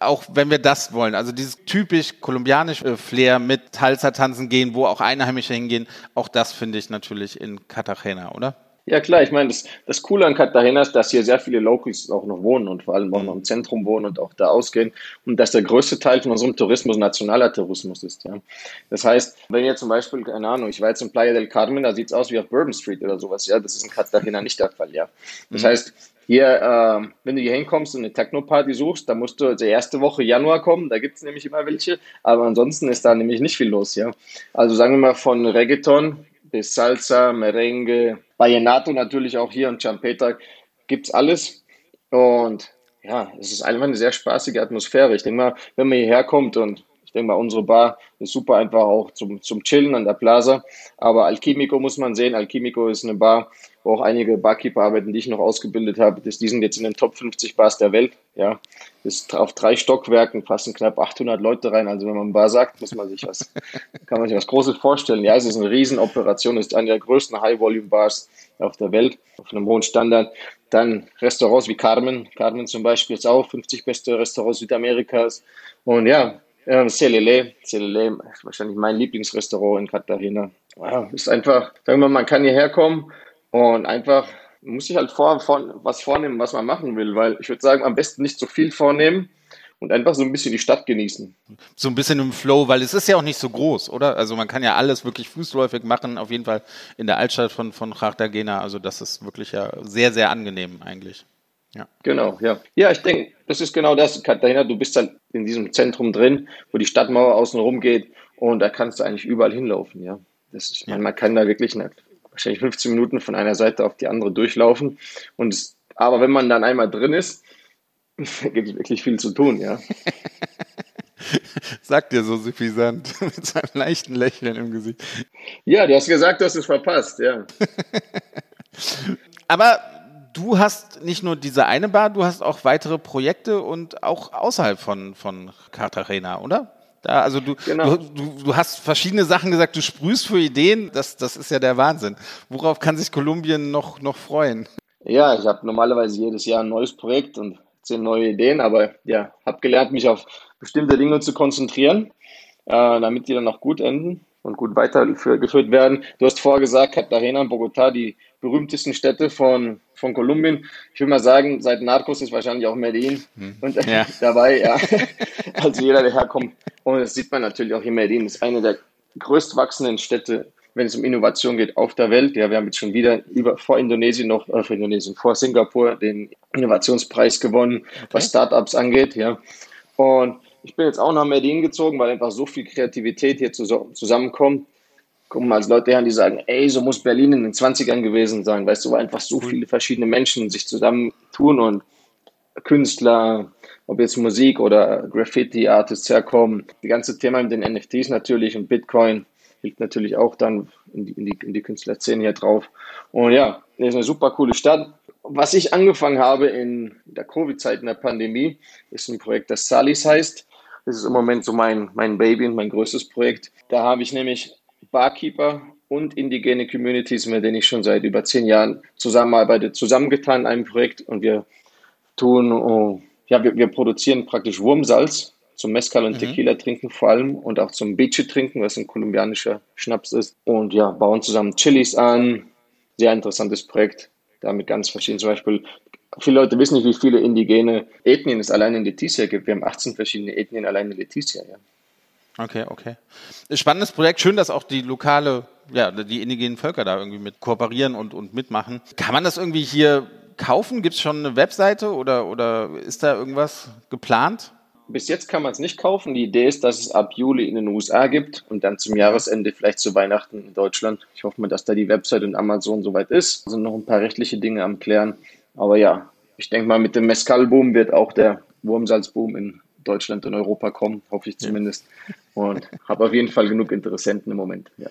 auch wenn wir das wollen. Also dieses typisch kolumbianische Flair mit Salsa tanzen gehen, wo auch Einheimische hingehen, auch das finde ich natürlich in Cartagena, oder? Ja klar, ich meine, das, das Coole an Cartagena ist, dass hier sehr viele Locals auch noch wohnen und vor allem auch noch im Zentrum wohnen und auch da ausgehen und dass der größte Teil von unserem Tourismus nationaler Tourismus ist. Ja. Das heißt, wenn ihr zum Beispiel, keine Ahnung, ich war jetzt in Playa del Carmen, da sieht es aus wie auf Bourbon Street oder sowas, ja, das ist in Cartagena nicht der Fall, ja. Das mhm. heißt, hier, äh, wenn du hier hinkommst und eine Techno-Party suchst, dann musst du die erste Woche Januar kommen, da gibt es nämlich immer welche, aber ansonsten ist da nämlich nicht viel los, ja. Also sagen wir mal von Reggaeton bis Salsa, Merengue, Vallenato natürlich auch hier und Champeta gibt es alles. Und ja, es ist einfach eine sehr spaßige Atmosphäre. Ich denke mal, wenn man hierher kommt und ich denke mal, unsere Bar ist super einfach auch zum, zum Chillen an der Plaza. Aber Alchimico muss man sehen. Alchimico ist eine Bar, wo auch einige Barkeeper arbeiten, die ich noch ausgebildet habe. Das, die sind jetzt in den Top 50 Bars der Welt. Ja, ist auf drei Stockwerken passen knapp 800 Leute rein. Also wenn man Bar sagt, muss man sich was, kann man sich was Großes vorstellen. Ja, es ist eine Riesenoperation. Es ist eine der größten High-Volume-Bars auf der Welt, auf einem hohen Standard. Dann Restaurants wie Carmen. Carmen zum Beispiel ist auch 50 beste Restaurants Südamerikas. Und ja, ähm, Celele, Celele ist wahrscheinlich mein Lieblingsrestaurant in Cartagena. Ja, ist einfach, sagen wir mal, man kann hierher kommen und einfach muss sich halt vor, vor, was vornehmen, was man machen will, weil ich würde sagen, am besten nicht zu so viel vornehmen und einfach so ein bisschen die Stadt genießen. So ein bisschen im Flow, weil es ist ja auch nicht so groß, oder? Also man kann ja alles wirklich fußläufig machen, auf jeden Fall in der Altstadt von, von Cartagena. Also das ist wirklich ja sehr, sehr angenehm eigentlich. Ja. Genau, ja. Ja, ich denke, das ist genau das, Katharina. Du bist halt in diesem Zentrum drin, wo die Stadtmauer außen rum geht und da kannst du eigentlich überall hinlaufen, ja. Das ist, ja. Man, man kann da wirklich nicht, wahrscheinlich 15 Minuten von einer Seite auf die andere durchlaufen. Und es, aber wenn man dann einmal drin ist, gibt es wirklich viel zu tun, ja. Sagt dir so suffisant mit seinem leichten Lächeln im Gesicht. Ja, du hast gesagt, du hast es verpasst, ja. Aber du hast nicht nur diese eine Bar, du hast auch weitere Projekte und auch außerhalb von, von Cartagena, oder? Da, also du, genau. du, du, du, hast verschiedene Sachen gesagt, du sprühst für Ideen, das, das ist ja der Wahnsinn. Worauf kann sich Kolumbien noch, noch freuen? Ja, ich habe normalerweise jedes Jahr ein neues Projekt und zehn neue Ideen, aber ja, habe gelernt, mich auf bestimmte Dinge zu konzentrieren, äh, damit die dann auch gut enden und gut weitergeführt werden. Du hast vorher gesagt, Cartagena und Bogotá, die berühmtesten Städte von, von Kolumbien. Ich will mal sagen, seit Narcos ist wahrscheinlich auch Medellin hm. und ja. dabei, ja. Also jeder, der herkommt. Und das sieht man natürlich auch hier. Medellin ist eine der größtwachsenden Städte, wenn es um Innovation geht, auf der Welt. Ja, wir haben jetzt schon wieder über, vor Indonesien noch, äh, vor Indonesien, vor Singapur den Innovationspreis gewonnen, okay. was Startups angeht, ja. Und ich bin jetzt auch nach Medellin gezogen, weil einfach so viel Kreativität hier zusammenkommt kommen als Leute her, die sagen, ey, so muss Berlin in den 20ern gewesen sein, weißt du, wo einfach so viele verschiedene Menschen sich zusammentun und Künstler, ob jetzt Musik oder Graffiti-Artists herkommen. Die ganze Thema mit den NFTs natürlich und Bitcoin hilft natürlich auch dann in die, in die, in die Künstlerszene hier drauf. Und ja, das ist eine super coole Stadt. Was ich angefangen habe in der Covid-Zeit, in der Pandemie, ist ein Projekt, das Salis heißt. Das ist im Moment so mein, mein Baby und mein größtes Projekt. Da habe ich nämlich Barkeeper und indigene Communities, mit denen ich schon seit über zehn Jahren zusammenarbeite, zusammengetan in einem Projekt und wir tun, oh, ja, wir, wir, produzieren praktisch Wurmsalz zum Mezcal und mhm. Tequila trinken vor allem und auch zum Beche trinken, was ein kolumbianischer Schnaps ist und ja, bauen zusammen Chilis an. Sehr interessantes Projekt, damit ganz verschieden. Zum Beispiel, viele Leute wissen nicht, wie viele indigene Ethnien es allein in Leticia gibt. Wir haben 18 verschiedene Ethnien allein in Leticia, ja. Okay, okay. Spannendes Projekt. Schön, dass auch die lokale, ja, die indigenen Völker da irgendwie mit kooperieren und, und mitmachen. Kann man das irgendwie hier kaufen? Gibt es schon eine Webseite oder, oder ist da irgendwas geplant? Bis jetzt kann man es nicht kaufen. Die Idee ist, dass es ab Juli in den USA gibt und dann zum Jahresende vielleicht zu Weihnachten in Deutschland. Ich hoffe mal, dass da die Webseite und Amazon soweit ist. Es sind noch ein paar rechtliche Dinge am Klären. Aber ja, ich denke mal, mit dem Mescal-Boom wird auch der Wurmsalzboom in Deutschland und Europa kommen, hoffe ich zumindest. Ja. Und habe auf jeden Fall genug Interessenten im Moment. Ja.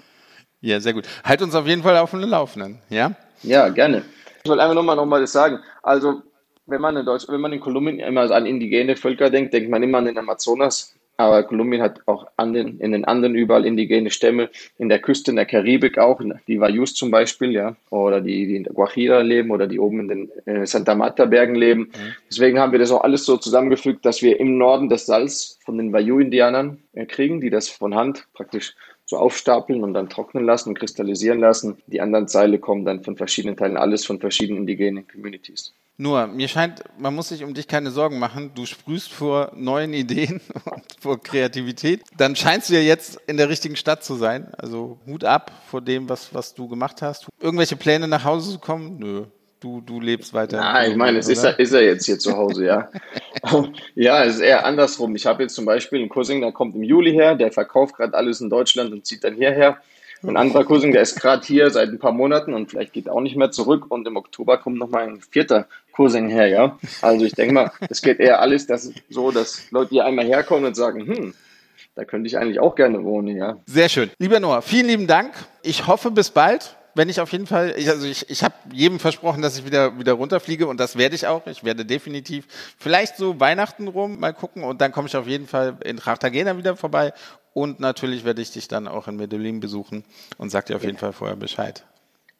ja, sehr gut. Halt uns auf jeden Fall auf den Laufenden, ja? Ja, gerne. Ich wollte einfach nochmal noch mal das sagen. Also, wenn man in Deutschland, wenn man in Kolumbien immer an indigene Völker denkt, denkt man immer an den Amazonas. Aber Kolumbien hat auch den, in den anderen überall indigene Stämme, in der Küste, in der Karibik auch, die Vayus zum Beispiel, ja, oder die, die in der Guajira leben oder die oben in den äh, Santa Marta Bergen leben. Mhm. Deswegen haben wir das auch alles so zusammengefügt, dass wir im Norden das Salz von den Vayu-Indianern äh, kriegen, die das von Hand praktisch so aufstapeln und dann trocknen lassen und kristallisieren lassen. Die anderen Seile kommen dann von verschiedenen Teilen, alles von verschiedenen indigenen Communities. Nur, mir scheint, man muss sich um dich keine Sorgen machen. Du sprühst vor neuen Ideen und vor Kreativität. Dann scheinst du ja jetzt in der richtigen Stadt zu sein. Also Hut ab vor dem, was, was du gemacht hast. Irgendwelche Pläne nach Hause zu kommen? Nö. Du, du lebst weiter. Nein, ich meine, es ist er, ist er jetzt hier zu Hause, ja. ja, es ist eher andersrum. Ich habe jetzt zum Beispiel einen Cousin, der kommt im Juli her, der verkauft gerade alles in Deutschland und zieht dann hierher. Ein anderer Cousin, der ist gerade hier seit ein paar Monaten und vielleicht geht auch nicht mehr zurück. Und im Oktober kommt nochmal ein vierter Cousin her, ja. Also ich denke mal, es geht eher alles dass, so, dass Leute hier einmal herkommen und sagen, hm, da könnte ich eigentlich auch gerne wohnen, ja. Sehr schön. Lieber Noah, vielen lieben Dank. Ich hoffe bis bald wenn ich auf jeden Fall, also ich, ich habe jedem versprochen, dass ich wieder, wieder runterfliege und das werde ich auch. Ich werde definitiv vielleicht so Weihnachten rum mal gucken und dann komme ich auf jeden Fall in Cartagena wieder vorbei und natürlich werde ich dich dann auch in Medellin besuchen und sag dir auf jeden Fall vorher Bescheid.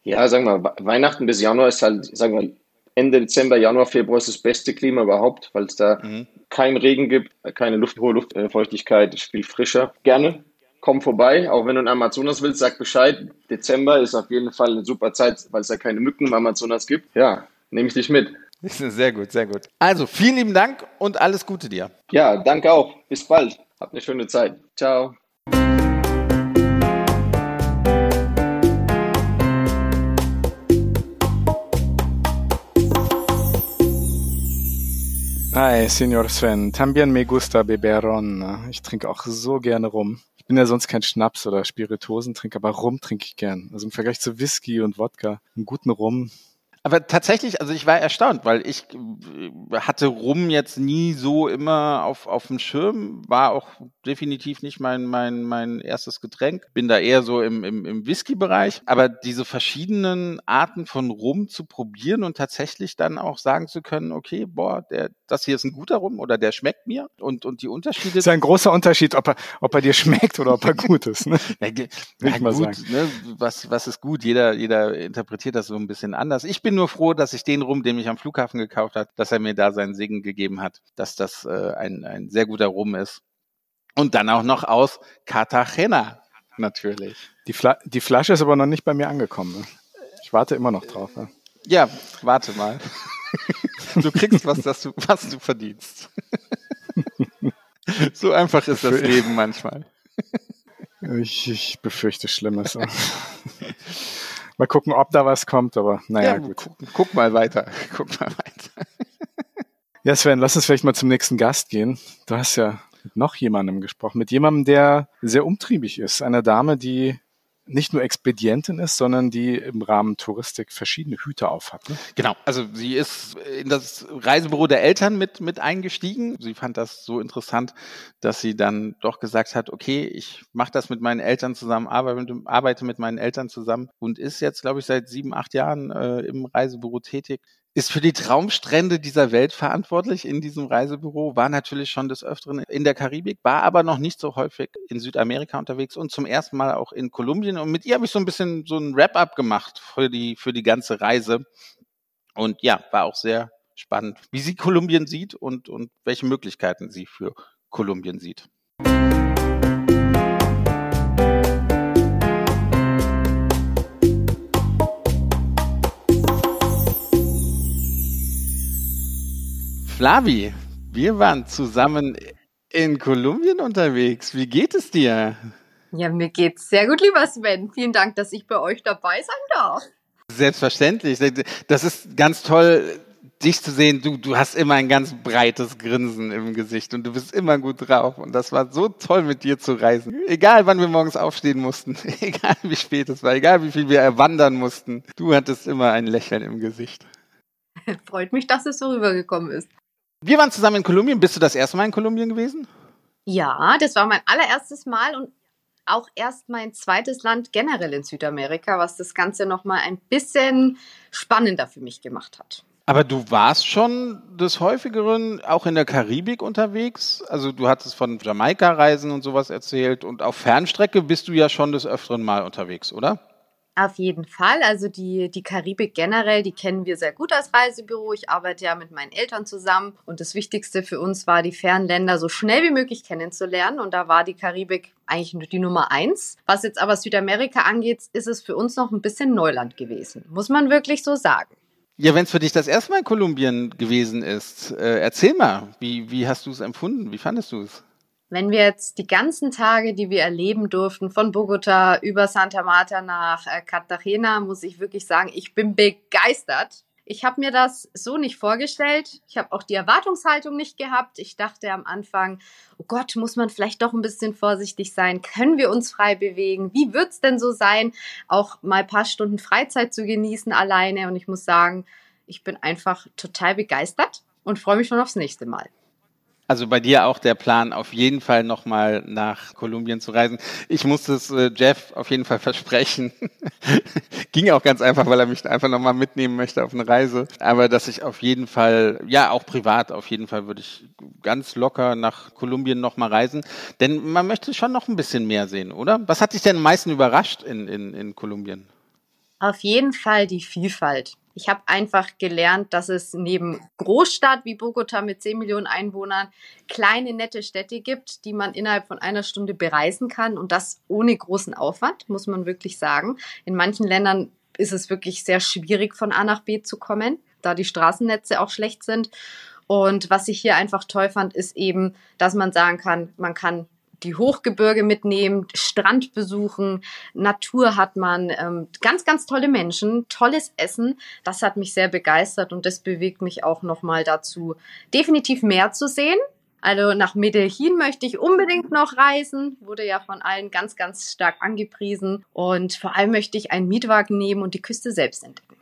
Ja, sagen wir, Weihnachten bis Januar ist halt, sagen wir, Ende Dezember, Januar, Februar ist das beste Klima überhaupt, weil es da mhm. keinen Regen gibt, keine Luft, hohe Luftfeuchtigkeit, ist viel frischer. Gerne komm vorbei. Auch wenn du in Amazonas willst, sag Bescheid. Dezember ist auf jeden Fall eine super Zeit, weil es ja keine Mücken im Amazonas gibt. Ja, nehme ich dich mit. Sehr gut, sehr gut. Also, vielen lieben Dank und alles Gute dir. Ja, danke auch. Bis bald. Habt eine schöne Zeit. Ciao. Hi, Signor Sven. También me gusta beber ron. Ich trinke auch so gerne rum bin ja sonst kein Schnaps oder Spirituosentrinker, aber Rum trinke ich gern. Also im Vergleich zu Whisky und Wodka, einen guten Rum aber tatsächlich, also ich war erstaunt, weil ich äh, hatte Rum jetzt nie so immer auf, auf dem Schirm, war auch definitiv nicht mein, mein, mein erstes Getränk, bin da eher so im, im, im Whisky-Bereich, aber diese verschiedenen Arten von Rum zu probieren und tatsächlich dann auch sagen zu können, okay, boah, der, das hier ist ein guter Rum oder der schmeckt mir und, und die Unterschiede. Das ist ein großer Unterschied, ob er, ob er dir schmeckt oder ob er gut ist. Ne? ja, ja, gut, ne? was, was ist gut? Jeder, jeder interpretiert das so ein bisschen anders. Ich bin nur froh, dass ich den Rum, den ich am Flughafen gekauft habe, dass er mir da seinen Segen gegeben hat, dass das äh, ein, ein sehr guter Rum ist. Und dann auch noch aus Cartagena, natürlich. Die, Fla die Flasche ist aber noch nicht bei mir angekommen. Ne? Ich warte immer noch drauf. Ne? Ja, warte mal. Du kriegst was, das du, was du verdienst. So einfach ist das Leben manchmal. Ich, ich befürchte Schlimmes. Mal gucken, ob da was kommt, aber naja, ja, gut. Guck, guck, mal weiter. Guck mal weiter. Ja, Sven, lass uns vielleicht mal zum nächsten Gast gehen. Du hast ja mit noch jemandem gesprochen, mit jemandem, der sehr umtriebig ist. Eine Dame, die nicht nur Expedientin ist, sondern die im Rahmen Touristik verschiedene Hüte aufhat. Ne? Genau, also sie ist in das Reisebüro der Eltern mit, mit eingestiegen. Sie fand das so interessant, dass sie dann doch gesagt hat, okay, ich mache das mit meinen Eltern zusammen, arbeite, mit meinen Eltern zusammen und ist jetzt, glaube ich, seit sieben, acht Jahren äh, im Reisebüro tätig ist für die Traumstrände dieser Welt verantwortlich in diesem Reisebüro, war natürlich schon des Öfteren in der Karibik, war aber noch nicht so häufig in Südamerika unterwegs und zum ersten Mal auch in Kolumbien. Und mit ihr habe ich so ein bisschen so ein Wrap-up gemacht für die, für die ganze Reise. Und ja, war auch sehr spannend, wie sie Kolumbien sieht und, und welche Möglichkeiten sie für Kolumbien sieht. Flavi, wir waren zusammen in Kolumbien unterwegs. Wie geht es dir? Ja, mir geht's sehr gut, lieber Sven. Vielen Dank, dass ich bei euch dabei sein darf. Selbstverständlich. Das ist ganz toll, dich zu sehen. Du, du hast immer ein ganz breites Grinsen im Gesicht und du bist immer gut drauf. Und das war so toll, mit dir zu reisen. Egal, wann wir morgens aufstehen mussten, egal wie spät es war, egal wie viel wir erwandern mussten, du hattest immer ein Lächeln im Gesicht. Freut mich, dass es so rübergekommen ist. Wir waren zusammen in Kolumbien. Bist du das erste Mal in Kolumbien gewesen? Ja, das war mein allererstes Mal und auch erst mein zweites Land generell in Südamerika, was das Ganze nochmal ein bisschen spannender für mich gemacht hat. Aber du warst schon des häufigeren auch in der Karibik unterwegs. Also du hattest von Jamaika-Reisen und sowas erzählt und auf Fernstrecke bist du ja schon des öfteren Mal unterwegs, oder? Auf jeden Fall. Also die, die Karibik generell, die kennen wir sehr gut als Reisebüro. Ich arbeite ja mit meinen Eltern zusammen und das Wichtigste für uns war, die fernen Länder so schnell wie möglich kennenzulernen. Und da war die Karibik eigentlich die Nummer eins. Was jetzt aber Südamerika angeht, ist es für uns noch ein bisschen Neuland gewesen. Muss man wirklich so sagen. Ja, wenn es für dich das erste Mal in Kolumbien gewesen ist, äh, erzähl mal, wie, wie hast du es empfunden? Wie fandest du es? Wenn wir jetzt die ganzen Tage, die wir erleben durften, von Bogota über Santa Marta nach äh, Cartagena, muss ich wirklich sagen, ich bin begeistert. Ich habe mir das so nicht vorgestellt. Ich habe auch die Erwartungshaltung nicht gehabt. Ich dachte am Anfang, oh Gott, muss man vielleicht doch ein bisschen vorsichtig sein? Können wir uns frei bewegen? Wie wird's denn so sein, auch mal ein paar Stunden Freizeit zu genießen alleine? Und ich muss sagen, ich bin einfach total begeistert und freue mich schon aufs nächste Mal. Also bei dir auch der Plan, auf jeden Fall nochmal nach Kolumbien zu reisen. Ich musste es äh, Jeff auf jeden Fall versprechen. Ging auch ganz einfach, weil er mich einfach nochmal mitnehmen möchte auf eine Reise. Aber dass ich auf jeden Fall, ja, auch privat auf jeden Fall würde ich ganz locker nach Kolumbien nochmal reisen. Denn man möchte schon noch ein bisschen mehr sehen, oder? Was hat dich denn am meisten überrascht in, in, in Kolumbien? Auf jeden Fall die Vielfalt. Ich habe einfach gelernt, dass es neben Großstadt wie Bogota mit 10 Millionen Einwohnern kleine, nette Städte gibt, die man innerhalb von einer Stunde bereisen kann und das ohne großen Aufwand, muss man wirklich sagen. In manchen Ländern ist es wirklich sehr schwierig, von A nach B zu kommen, da die Straßennetze auch schlecht sind. Und was ich hier einfach toll fand, ist eben, dass man sagen kann, man kann die Hochgebirge mitnehmen, Strand besuchen, Natur hat man, ähm, ganz, ganz tolle Menschen, tolles Essen. Das hat mich sehr begeistert und das bewegt mich auch nochmal dazu, definitiv mehr zu sehen. Also nach Medellin möchte ich unbedingt noch reisen, wurde ja von allen ganz, ganz stark angepriesen. Und vor allem möchte ich einen Mietwagen nehmen und die Küste selbst entdecken.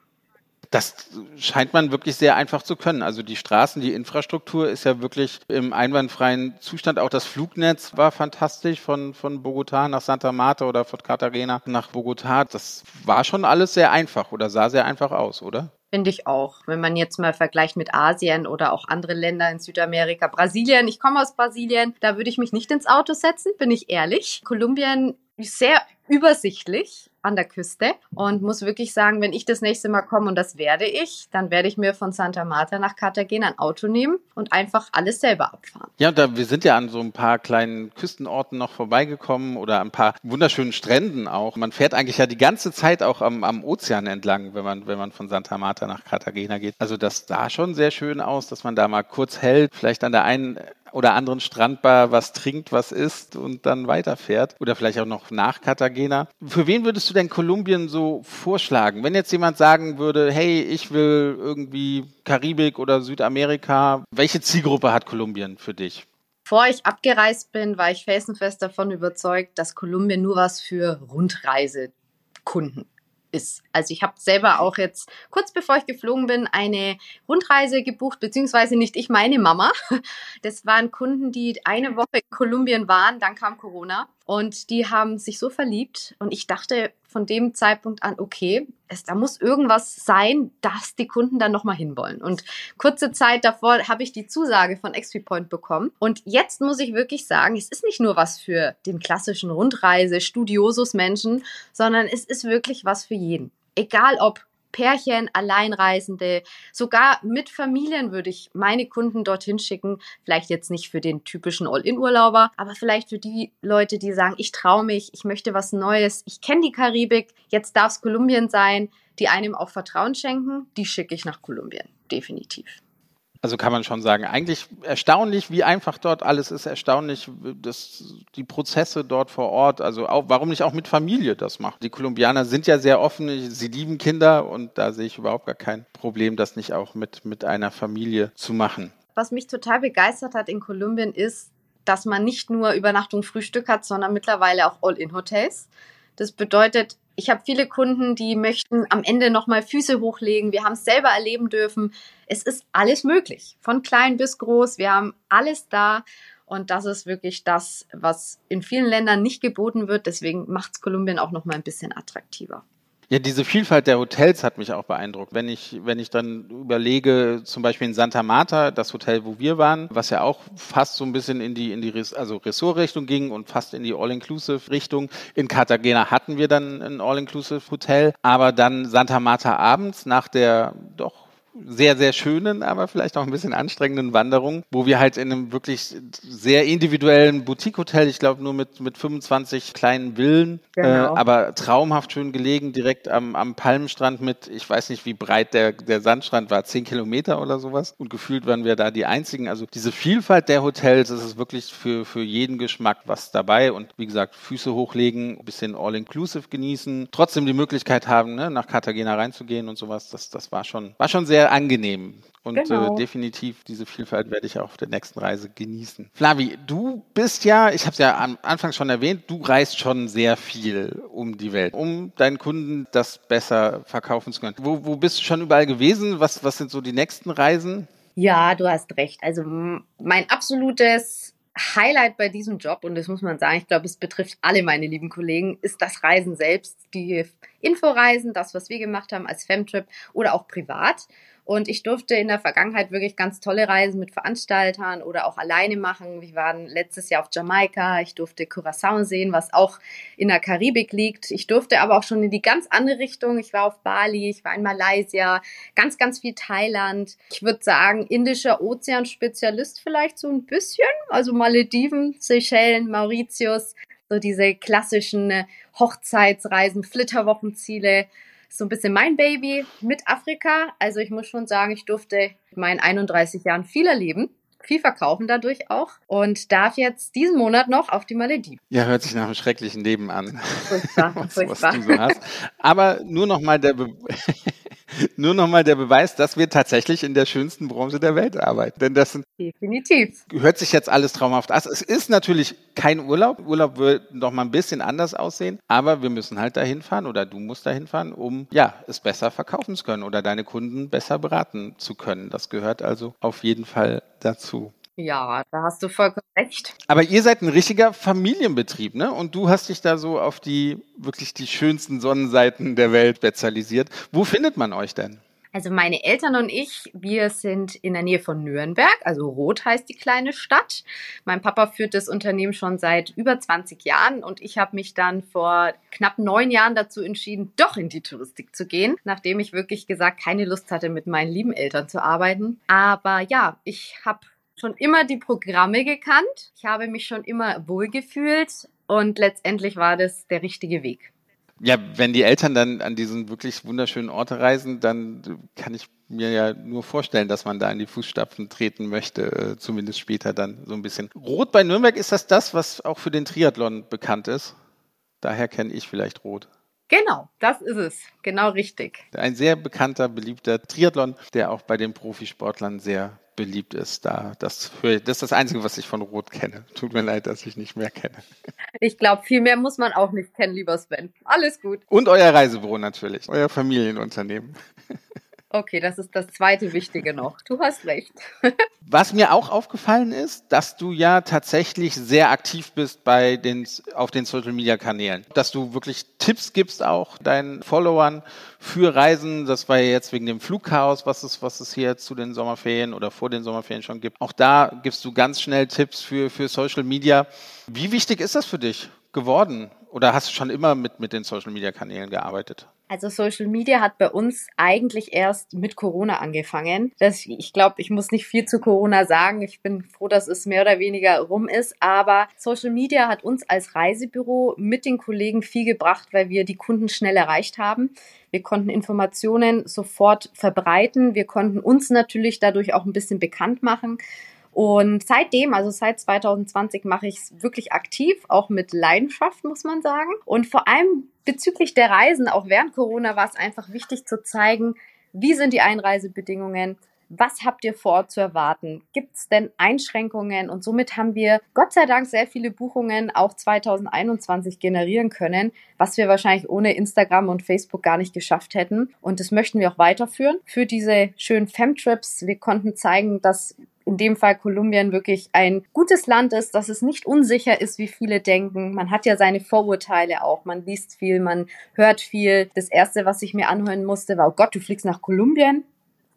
Das scheint man wirklich sehr einfach zu können. Also die Straßen, die Infrastruktur ist ja wirklich im einwandfreien Zustand. Auch das Flugnetz war fantastisch von, von Bogotá nach Santa Marta oder von Cartagena nach Bogotá. Das war schon alles sehr einfach oder sah sehr einfach aus, oder? Finde ich auch. Wenn man jetzt mal vergleicht mit Asien oder auch andere Länder in Südamerika, Brasilien, ich komme aus Brasilien, da würde ich mich nicht ins Auto setzen, bin ich ehrlich. Kolumbien sehr übersichtlich an der Küste und muss wirklich sagen, wenn ich das nächste Mal komme und das werde ich, dann werde ich mir von Santa Marta nach Cartagena ein Auto nehmen und einfach alles selber abfahren. Ja, da, wir sind ja an so ein paar kleinen Küstenorten noch vorbeigekommen oder ein paar wunderschönen Stränden auch. Man fährt eigentlich ja die ganze Zeit auch am, am Ozean entlang, wenn man, wenn man von Santa Marta nach Cartagena geht. Also das sah schon sehr schön aus, dass man da mal kurz hält, vielleicht an der einen oder anderen Strandbar was trinkt, was isst und dann weiterfährt. Oder vielleicht auch noch nach Cartagena. Für wen würdest du denn Kolumbien so vorschlagen? Wenn jetzt jemand sagen würde, hey, ich will irgendwie Karibik oder Südamerika, welche Zielgruppe hat Kolumbien für dich? Bevor ich abgereist bin, war ich felsenfest davon überzeugt, dass Kolumbien nur was für Rundreisekunden ist. Also ich habe selber auch jetzt kurz bevor ich geflogen bin eine Rundreise gebucht, beziehungsweise nicht ich, meine Mama. Das waren Kunden, die eine Woche in Kolumbien waren, dann kam Corona und die haben sich so verliebt und ich dachte von dem Zeitpunkt an, okay, es, da muss irgendwas sein, dass die Kunden dann nochmal hinwollen. Und kurze Zeit davor habe ich die Zusage von XP Point bekommen. Und jetzt muss ich wirklich sagen, es ist nicht nur was für den klassischen Rundreise, Studiosus Menschen, sondern es ist wirklich was für jeden. Egal ob Pärchen, Alleinreisende, sogar mit Familien würde ich meine Kunden dorthin schicken. Vielleicht jetzt nicht für den typischen All-In-Urlauber, aber vielleicht für die Leute, die sagen, ich traue mich, ich möchte was Neues, ich kenne die Karibik, jetzt darf es Kolumbien sein, die einem auch Vertrauen schenken, die schicke ich nach Kolumbien, definitiv. Also kann man schon sagen, eigentlich erstaunlich, wie einfach dort alles ist, erstaunlich, dass die Prozesse dort vor Ort, also auch, warum nicht auch mit Familie das machen? Die Kolumbianer sind ja sehr offen, sie lieben Kinder und da sehe ich überhaupt gar kein Problem, das nicht auch mit, mit einer Familie zu machen. Was mich total begeistert hat in Kolumbien ist, dass man nicht nur Übernachtung, Frühstück hat, sondern mittlerweile auch All-in-Hotels. Das bedeutet, ich habe viele Kunden, die möchten am Ende nochmal Füße hochlegen. Wir haben es selber erleben dürfen. Es ist alles möglich, von klein bis groß. Wir haben alles da. Und das ist wirklich das, was in vielen Ländern nicht geboten wird. Deswegen macht es Kolumbien auch nochmal ein bisschen attraktiver. Ja, diese Vielfalt der Hotels hat mich auch beeindruckt. Wenn ich, wenn ich dann überlege, zum Beispiel in Santa Marta, das Hotel, wo wir waren, was ja auch fast so ein bisschen in die, in die also Ressortrichtung ging und fast in die All-Inclusive-Richtung. In Cartagena hatten wir dann ein All-Inclusive-Hotel, aber dann Santa Marta abends nach der doch sehr, sehr schönen, aber vielleicht auch ein bisschen anstrengenden Wanderung, wo wir halt in einem wirklich sehr individuellen Boutique-Hotel, ich glaube nur mit, mit 25 kleinen Villen, äh, genau. äh, aber traumhaft schön gelegen, direkt am, am Palmenstrand mit, ich weiß nicht, wie breit der, der Sandstrand war, 10 Kilometer oder sowas. Und gefühlt waren wir da die einzigen. Also diese Vielfalt der Hotels, das ist wirklich für, für jeden Geschmack was dabei. Und wie gesagt, Füße hochlegen, ein bisschen all-inclusive genießen, trotzdem die Möglichkeit haben, ne, nach Cartagena reinzugehen und sowas. Das, das war schon, war schon sehr angenehm. Und äh, genau. äh, definitiv diese Vielfalt werde ich auch auf der nächsten Reise genießen. Flavi, du bist ja, ich habe es ja am Anfang schon erwähnt, du reist schon sehr viel um die Welt, um deinen Kunden das besser verkaufen zu können. Wo, wo bist du schon überall gewesen? Was, was sind so die nächsten Reisen? Ja, du hast recht. Also mein absolutes Highlight bei diesem Job, und das muss man sagen, ich glaube, es betrifft alle meine lieben Kollegen, ist das Reisen selbst, die Inforeisen, das, was wir gemacht haben als Femtrip oder auch privat. Und ich durfte in der Vergangenheit wirklich ganz tolle Reisen mit Veranstaltern oder auch alleine machen. Wir waren letztes Jahr auf Jamaika. Ich durfte Curacao sehen, was auch in der Karibik liegt. Ich durfte aber auch schon in die ganz andere Richtung. Ich war auf Bali, ich war in Malaysia, ganz, ganz viel Thailand. Ich würde sagen, indischer Ozeanspezialist vielleicht so ein bisschen. Also Malediven, Seychellen, Mauritius so diese klassischen äh, Hochzeitsreisen, Flitterwochenziele so ein bisschen mein Baby mit Afrika. Also ich muss schon sagen, ich durfte in meinen 31 Jahren viel erleben viel verkaufen dadurch auch und darf jetzt diesen Monat noch auf die Malediven. Ja, hört sich nach einem schrecklichen Leben an. Furchtbar, was, furchtbar. Was du so hast. Aber nur noch mal der Be nur nochmal der Beweis, dass wir tatsächlich in der schönsten Branche der Welt arbeiten. Denn das sind, definitiv hört sich jetzt alles traumhaft an. Es ist natürlich kein Urlaub. Urlaub wird noch mal ein bisschen anders aussehen, aber wir müssen halt dahin fahren oder du musst dahin fahren, um ja es besser verkaufen zu können oder deine Kunden besser beraten zu können. Das gehört also auf jeden Fall dazu. Ja, da hast du vollkommen recht. Aber ihr seid ein richtiger Familienbetrieb, ne? Und du hast dich da so auf die wirklich die schönsten Sonnenseiten der Welt spezialisiert. Wo findet man euch denn? Also meine Eltern und ich, wir sind in der Nähe von Nürnberg, also Roth heißt die kleine Stadt. Mein Papa führt das Unternehmen schon seit über 20 Jahren und ich habe mich dann vor knapp neun Jahren dazu entschieden, doch in die Touristik zu gehen, nachdem ich wirklich gesagt keine Lust hatte, mit meinen lieben Eltern zu arbeiten. Aber ja, ich habe schon immer die Programme gekannt. Ich habe mich schon immer wohlgefühlt und letztendlich war das der richtige Weg. Ja, wenn die Eltern dann an diesen wirklich wunderschönen Orte reisen, dann kann ich mir ja nur vorstellen, dass man da in die Fußstapfen treten möchte, äh, zumindest später dann so ein bisschen. Rot bei Nürnberg, ist das das, was auch für den Triathlon bekannt ist? Daher kenne ich vielleicht Rot. Genau, das ist es. Genau richtig. Ein sehr bekannter, beliebter Triathlon, der auch bei den Profisportlern sehr beliebt ist. Da, das, das ist das Einzige, was ich von Rot kenne. Tut mir leid, dass ich nicht mehr kenne. Ich glaube, viel mehr muss man auch nicht kennen, lieber Sven. Alles gut. Und euer Reisebüro natürlich, euer Familienunternehmen. Okay, das ist das zweite Wichtige noch. Du hast recht. Was mir auch aufgefallen ist, dass du ja tatsächlich sehr aktiv bist bei den, auf den Social Media Kanälen. Dass du wirklich Tipps gibst auch deinen Followern für Reisen. Das war ja jetzt wegen dem Flugchaos, was es, was es hier zu den Sommerferien oder vor den Sommerferien schon gibt. Auch da gibst du ganz schnell Tipps für, für Social Media. Wie wichtig ist das für dich geworden? Oder hast du schon immer mit, mit den Social Media Kanälen gearbeitet? Also Social Media hat bei uns eigentlich erst mit Corona angefangen. Das, ich glaube, ich muss nicht viel zu Corona sagen. Ich bin froh, dass es mehr oder weniger rum ist. Aber Social Media hat uns als Reisebüro mit den Kollegen viel gebracht, weil wir die Kunden schnell erreicht haben. Wir konnten Informationen sofort verbreiten. Wir konnten uns natürlich dadurch auch ein bisschen bekannt machen. Und seitdem, also seit 2020, mache ich es wirklich aktiv, auch mit Leidenschaft, muss man sagen. Und vor allem bezüglich der Reisen, auch während Corona, war es einfach wichtig zu zeigen, wie sind die Einreisebedingungen, was habt ihr vor zu erwarten? Gibt es denn Einschränkungen? Und somit haben wir Gott sei Dank sehr viele Buchungen auch 2021 generieren können, was wir wahrscheinlich ohne Instagram und Facebook gar nicht geschafft hätten. Und das möchten wir auch weiterführen für diese schönen Femtrips. Wir konnten zeigen, dass in dem Fall Kolumbien wirklich ein gutes Land ist, dass es nicht unsicher ist, wie viele denken. Man hat ja seine Vorurteile auch. Man liest viel, man hört viel. Das erste, was ich mir anhören musste, war, oh Gott, du fliegst nach Kolumbien?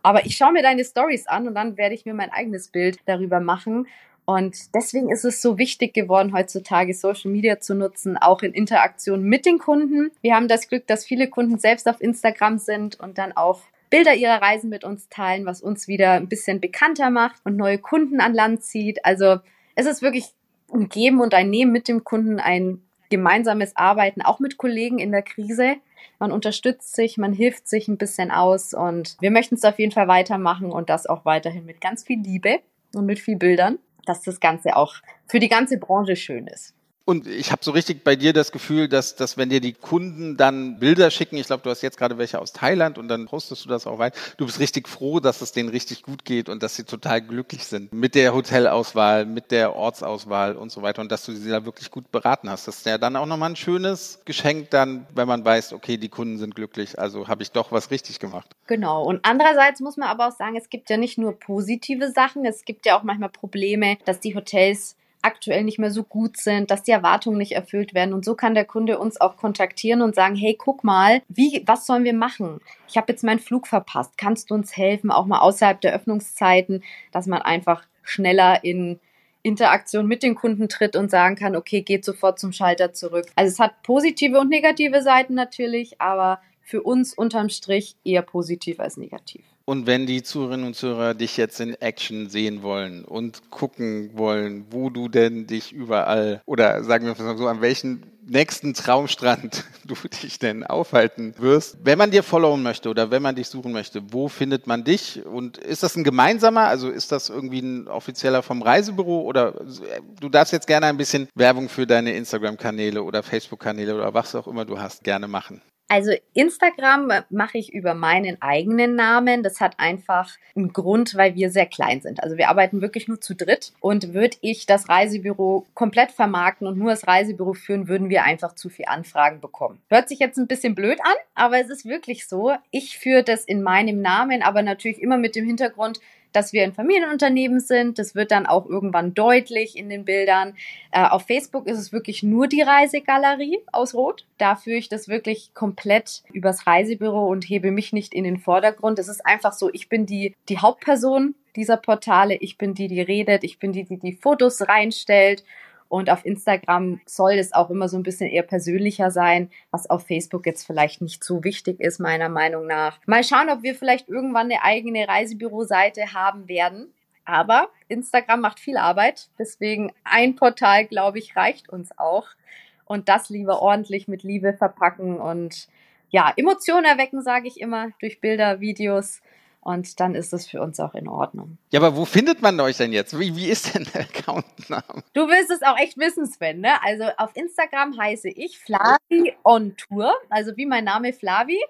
Aber ich schaue mir deine Stories an und dann werde ich mir mein eigenes Bild darüber machen. Und deswegen ist es so wichtig geworden, heutzutage Social Media zu nutzen, auch in Interaktion mit den Kunden. Wir haben das Glück, dass viele Kunden selbst auf Instagram sind und dann auch Bilder ihrer Reisen mit uns teilen, was uns wieder ein bisschen bekannter macht und neue Kunden an Land zieht. Also es ist wirklich ein Geben und ein Nehmen mit dem Kunden, ein gemeinsames Arbeiten, auch mit Kollegen in der Krise. Man unterstützt sich, man hilft sich ein bisschen aus und wir möchten es auf jeden Fall weitermachen und das auch weiterhin mit ganz viel Liebe und mit viel Bildern dass das Ganze auch für die ganze Branche schön ist. Und ich habe so richtig bei dir das Gefühl, dass, dass wenn dir die Kunden dann Bilder schicken, ich glaube, du hast jetzt gerade welche aus Thailand und dann postest du das auch weit, du bist richtig froh, dass es denen richtig gut geht und dass sie total glücklich sind mit der Hotelauswahl, mit der Ortsauswahl und so weiter und dass du sie da wirklich gut beraten hast. Das ist ja dann auch nochmal ein schönes Geschenk dann, wenn man weiß, okay, die Kunden sind glücklich, also habe ich doch was richtig gemacht. Genau. Und andererseits muss man aber auch sagen, es gibt ja nicht nur positive Sachen, es gibt ja auch manchmal Probleme, dass die Hotels aktuell nicht mehr so gut sind, dass die Erwartungen nicht erfüllt werden. Und so kann der Kunde uns auch kontaktieren und sagen, hey, guck mal, wie, was sollen wir machen? Ich habe jetzt meinen Flug verpasst. Kannst du uns helfen, auch mal außerhalb der Öffnungszeiten, dass man einfach schneller in Interaktion mit den Kunden tritt und sagen kann, okay, geht sofort zum Schalter zurück. Also es hat positive und negative Seiten natürlich, aber für uns unterm Strich eher positiv als negativ. Und wenn die Zuhörerinnen und Zuhörer dich jetzt in Action sehen wollen und gucken wollen, wo du denn dich überall oder sagen wir mal so, an welchen nächsten Traumstrand du dich denn aufhalten wirst. Wenn man dir followen möchte oder wenn man dich suchen möchte, wo findet man dich? Und ist das ein gemeinsamer? Also ist das irgendwie ein offizieller vom Reisebüro oder du darfst jetzt gerne ein bisschen Werbung für deine Instagram-Kanäle oder Facebook-Kanäle oder was auch immer du hast, gerne machen. Also Instagram mache ich über meinen eigenen Namen. Das hat einfach einen Grund, weil wir sehr klein sind. Also wir arbeiten wirklich nur zu dritt. Und würde ich das Reisebüro komplett vermarkten und nur das Reisebüro führen, würden wir einfach zu viel Anfragen bekommen. Hört sich jetzt ein bisschen blöd an, aber es ist wirklich so. Ich führe das in meinem Namen, aber natürlich immer mit dem Hintergrund, dass wir ein Familienunternehmen sind. Das wird dann auch irgendwann deutlich in den Bildern. Äh, auf Facebook ist es wirklich nur die Reisegalerie aus Rot. Da führe ich das wirklich komplett übers Reisebüro und hebe mich nicht in den Vordergrund. Es ist einfach so, ich bin die, die Hauptperson dieser Portale. Ich bin die, die redet. Ich bin die, die die Fotos reinstellt und auf Instagram soll es auch immer so ein bisschen eher persönlicher sein, was auf Facebook jetzt vielleicht nicht so wichtig ist, meiner Meinung nach. Mal schauen, ob wir vielleicht irgendwann eine eigene Reisebüro-Seite haben werden. Aber Instagram macht viel Arbeit. Deswegen ein Portal, glaube ich, reicht uns auch. Und das lieber ordentlich mit Liebe verpacken und ja, Emotionen erwecken, sage ich immer, durch Bilder, Videos. Und dann ist es für uns auch in Ordnung. Ja, aber wo findet man euch denn jetzt? Wie, wie ist denn der Accountname? Du willst es auch echt wissen, Sven, ne? Also auf Instagram heiße ich Flavi on Tour, also wie mein Name Flavi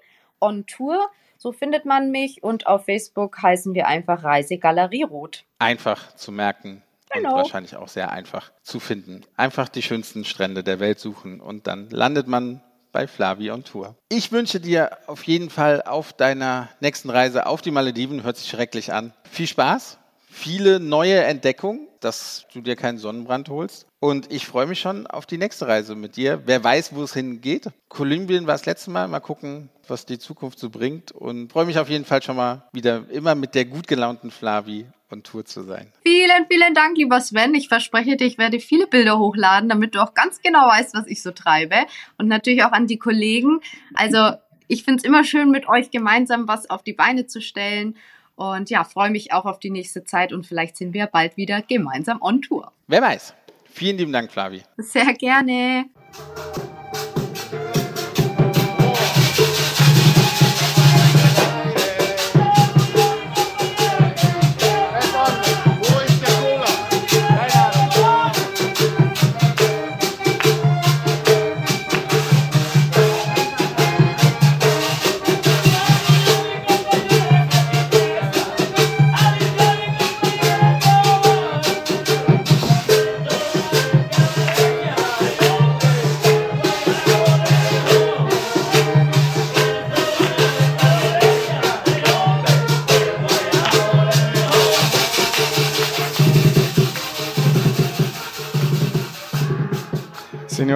on Tour. So findet man mich und auf Facebook heißen wir einfach Reisegalerie Rot. Einfach zu merken. Genau. Und wahrscheinlich auch sehr einfach zu finden. Einfach die schönsten Strände der Welt suchen und dann landet man bei Flavi on Tour. Ich wünsche dir auf jeden Fall auf deiner nächsten Reise auf die Malediven, hört sich schrecklich an, viel Spaß, viele neue Entdeckungen, dass du dir keinen Sonnenbrand holst. Und ich freue mich schon auf die nächste Reise mit dir. Wer weiß, wo es hingeht. Kolumbien war das letzte Mal. Mal gucken, was die Zukunft so bringt. Und freue mich auf jeden Fall schon mal wieder immer mit der gut gelaunten Flavi on Tour zu sein. Vielen, vielen Dank, lieber Sven. Ich verspreche dir, ich werde viele Bilder hochladen, damit du auch ganz genau weißt, was ich so treibe. Und natürlich auch an die Kollegen. Also ich finde es immer schön, mit euch gemeinsam was auf die Beine zu stellen. Und ja, freue mich auch auf die nächste Zeit und vielleicht sind wir bald wieder gemeinsam on Tour. Wer weiß. Vielen lieben Dank, Flavi. Sehr gerne.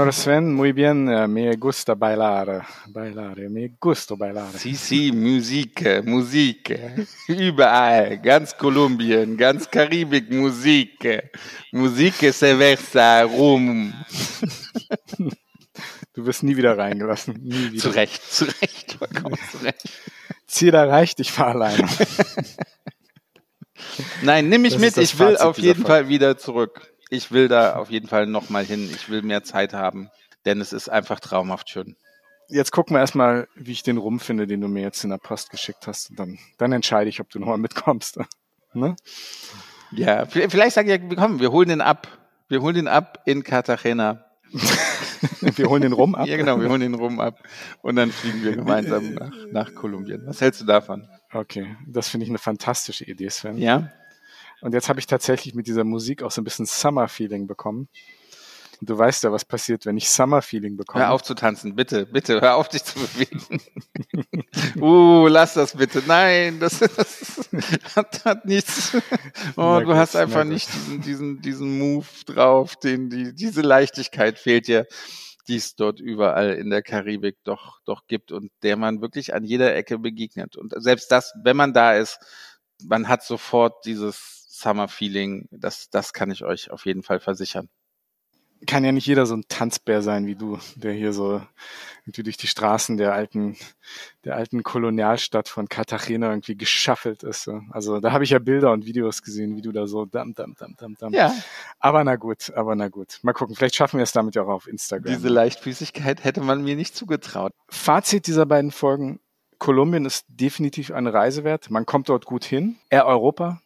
Señor Sven, muy bien, eh, me gusta bailar, bailar, me gusta bailar. Sí, sí, Musik, Musik. Überall, ganz Kolumbien, ganz Karibik, Musik. Musik se versa rum. Du wirst nie wieder reingelassen. Nie wieder. Zu Recht, zu Recht, vollkommen zu Recht. Ziel erreicht, ich fahre alleine. Nein, nimm mich Das mit, ich will auf jeden Folge. Fall wieder zurück. Ich will da auf jeden Fall nochmal hin. Ich will mehr Zeit haben, denn es ist einfach traumhaft schön. Jetzt gucken wir erstmal, wie ich den Rum finde, den du mir jetzt in der Post geschickt hast. Und dann, dann entscheide ich, ob du nochmal mitkommst. Ne? Ja, vielleicht sage ich, komm, wir holen den ab. Wir holen den ab in Cartagena. Wir holen den Rum ab. Ja, genau, wir holen den rum ab. Und dann fliegen wir gemeinsam nach, nach Kolumbien. Was hältst du davon? Okay, das finde ich eine fantastische Idee, Sven. Ja? Und jetzt habe ich tatsächlich mit dieser Musik auch so ein bisschen Summer-Feeling bekommen. Und du weißt ja, was passiert, wenn ich Summer-Feeling bekomme. Hör auf zu tanzen, bitte, bitte, hör auf dich zu bewegen. uh, lass das bitte. Nein, das, das hat, hat nichts. Oh, du gut, hast einfach nicht diesen, diesen, diesen Move drauf, den, die, diese Leichtigkeit fehlt dir, die es dort überall in der Karibik doch, doch gibt und der man wirklich an jeder Ecke begegnet. Und selbst das, wenn man da ist, man hat sofort dieses Summer-Feeling. Das, das kann ich euch auf jeden Fall versichern. Kann ja nicht jeder so ein Tanzbär sein wie du, der hier so irgendwie durch die Straßen der alten, der alten Kolonialstadt von Cartagena irgendwie geschaffelt ist. so. Also da habe ich ja Bilder und Videos gesehen, wie du da so dam, dam, dam, dam, dam. Ja, Aber na gut, aber na gut. Mal gucken, vielleicht schaffen wir es damit ja auch auf Instagram. diese Leichtfüßigkeit hätte man mir nicht zugetraut. Fazit dieser beiden Folgen. Kolumbien ist definitiv eine Reise wert. Man kommt dort gut hin. Air Europa,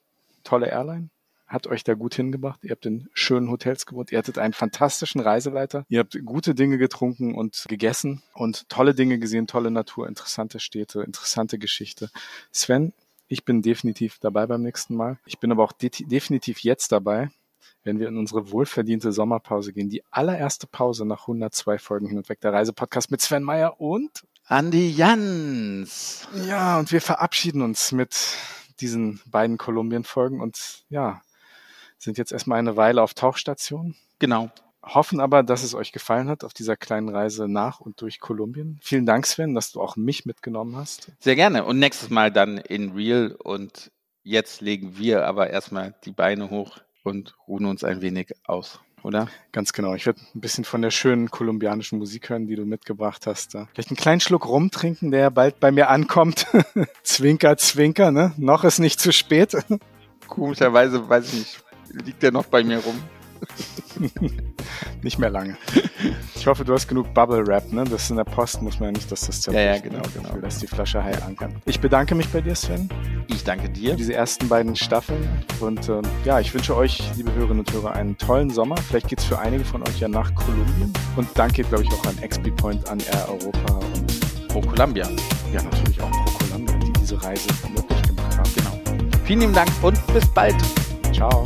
tolle Airline, hat euch da gut hingebracht. Ihr habt in schönen Hotels gewohnt. Ihr hattet einen fantastischen Reiseleiter. Ihr habt gute Dinge getrunken und gegessen und tolle Dinge gesehen, tolle Natur, interessante Städte, interessante Geschichte. Sven, ich bin definitiv dabei beim nächsten Mal. Ich bin aber auch de definitiv jetzt dabei, wenn wir in unsere wohlverdiente Sommerpause gehen. Die allererste Pause nach 102 Folgen hin und weg. Der Reisepodcast mit Sven Meyer und Andi Jans. ja, und wir verabschieden uns mit diesen beiden Kolumbien-Folgen und ja, sind jetzt erstmal eine Weile auf Tauchstation. Genau. Hoffen aber, dass es euch gefallen hat auf dieser kleinen Reise nach und durch Kolumbien. Vielen Dank, Sven, dass du auch mich mitgenommen hast. Sehr gerne. Und nächstes Mal dann in Real. Und jetzt legen wir aber erstmal die Beine hoch und ruhen uns ein wenig aus, oder? Ganz genau. Ich werde ein bisschen von der schönen kolumbianischen Musik hören, die du mitgebracht hast. Vielleicht einen kleinen Schluck rumtrinken, der bald bei mir ankommt. zwinker, zwinker, ne? Noch ist nicht zu spät. Komischerweise, weiß ich nicht, liegt der noch bei mir rum. nicht mehr lange. Ich hoffe, du hast genug Bubble Wrap, ne? Das in der Post muss man ja nicht, dass das Ja, ja, zerbricht, genau, ne? genau. Ich will, dass die Flasche heil ankern. Ich bedanke mich bei dir, Sven, Ich danke dir. für diese ersten beiden Staffeln. Und ähm, ja, ich wünsche euch, liebe Hörerinnen und Hörer, einen tollen Sommer. Vielleicht geht's für einige von euch ja nach Kolumbien. Und Dank geht, glaube ich, auch an XP Point, an Air Europa und Pro Columbia. ja, natürlich auch Pro Columbia, die diese Reise möglich gemacht haben. Genau. Vielen lieben Dank und bis bald. Ciao.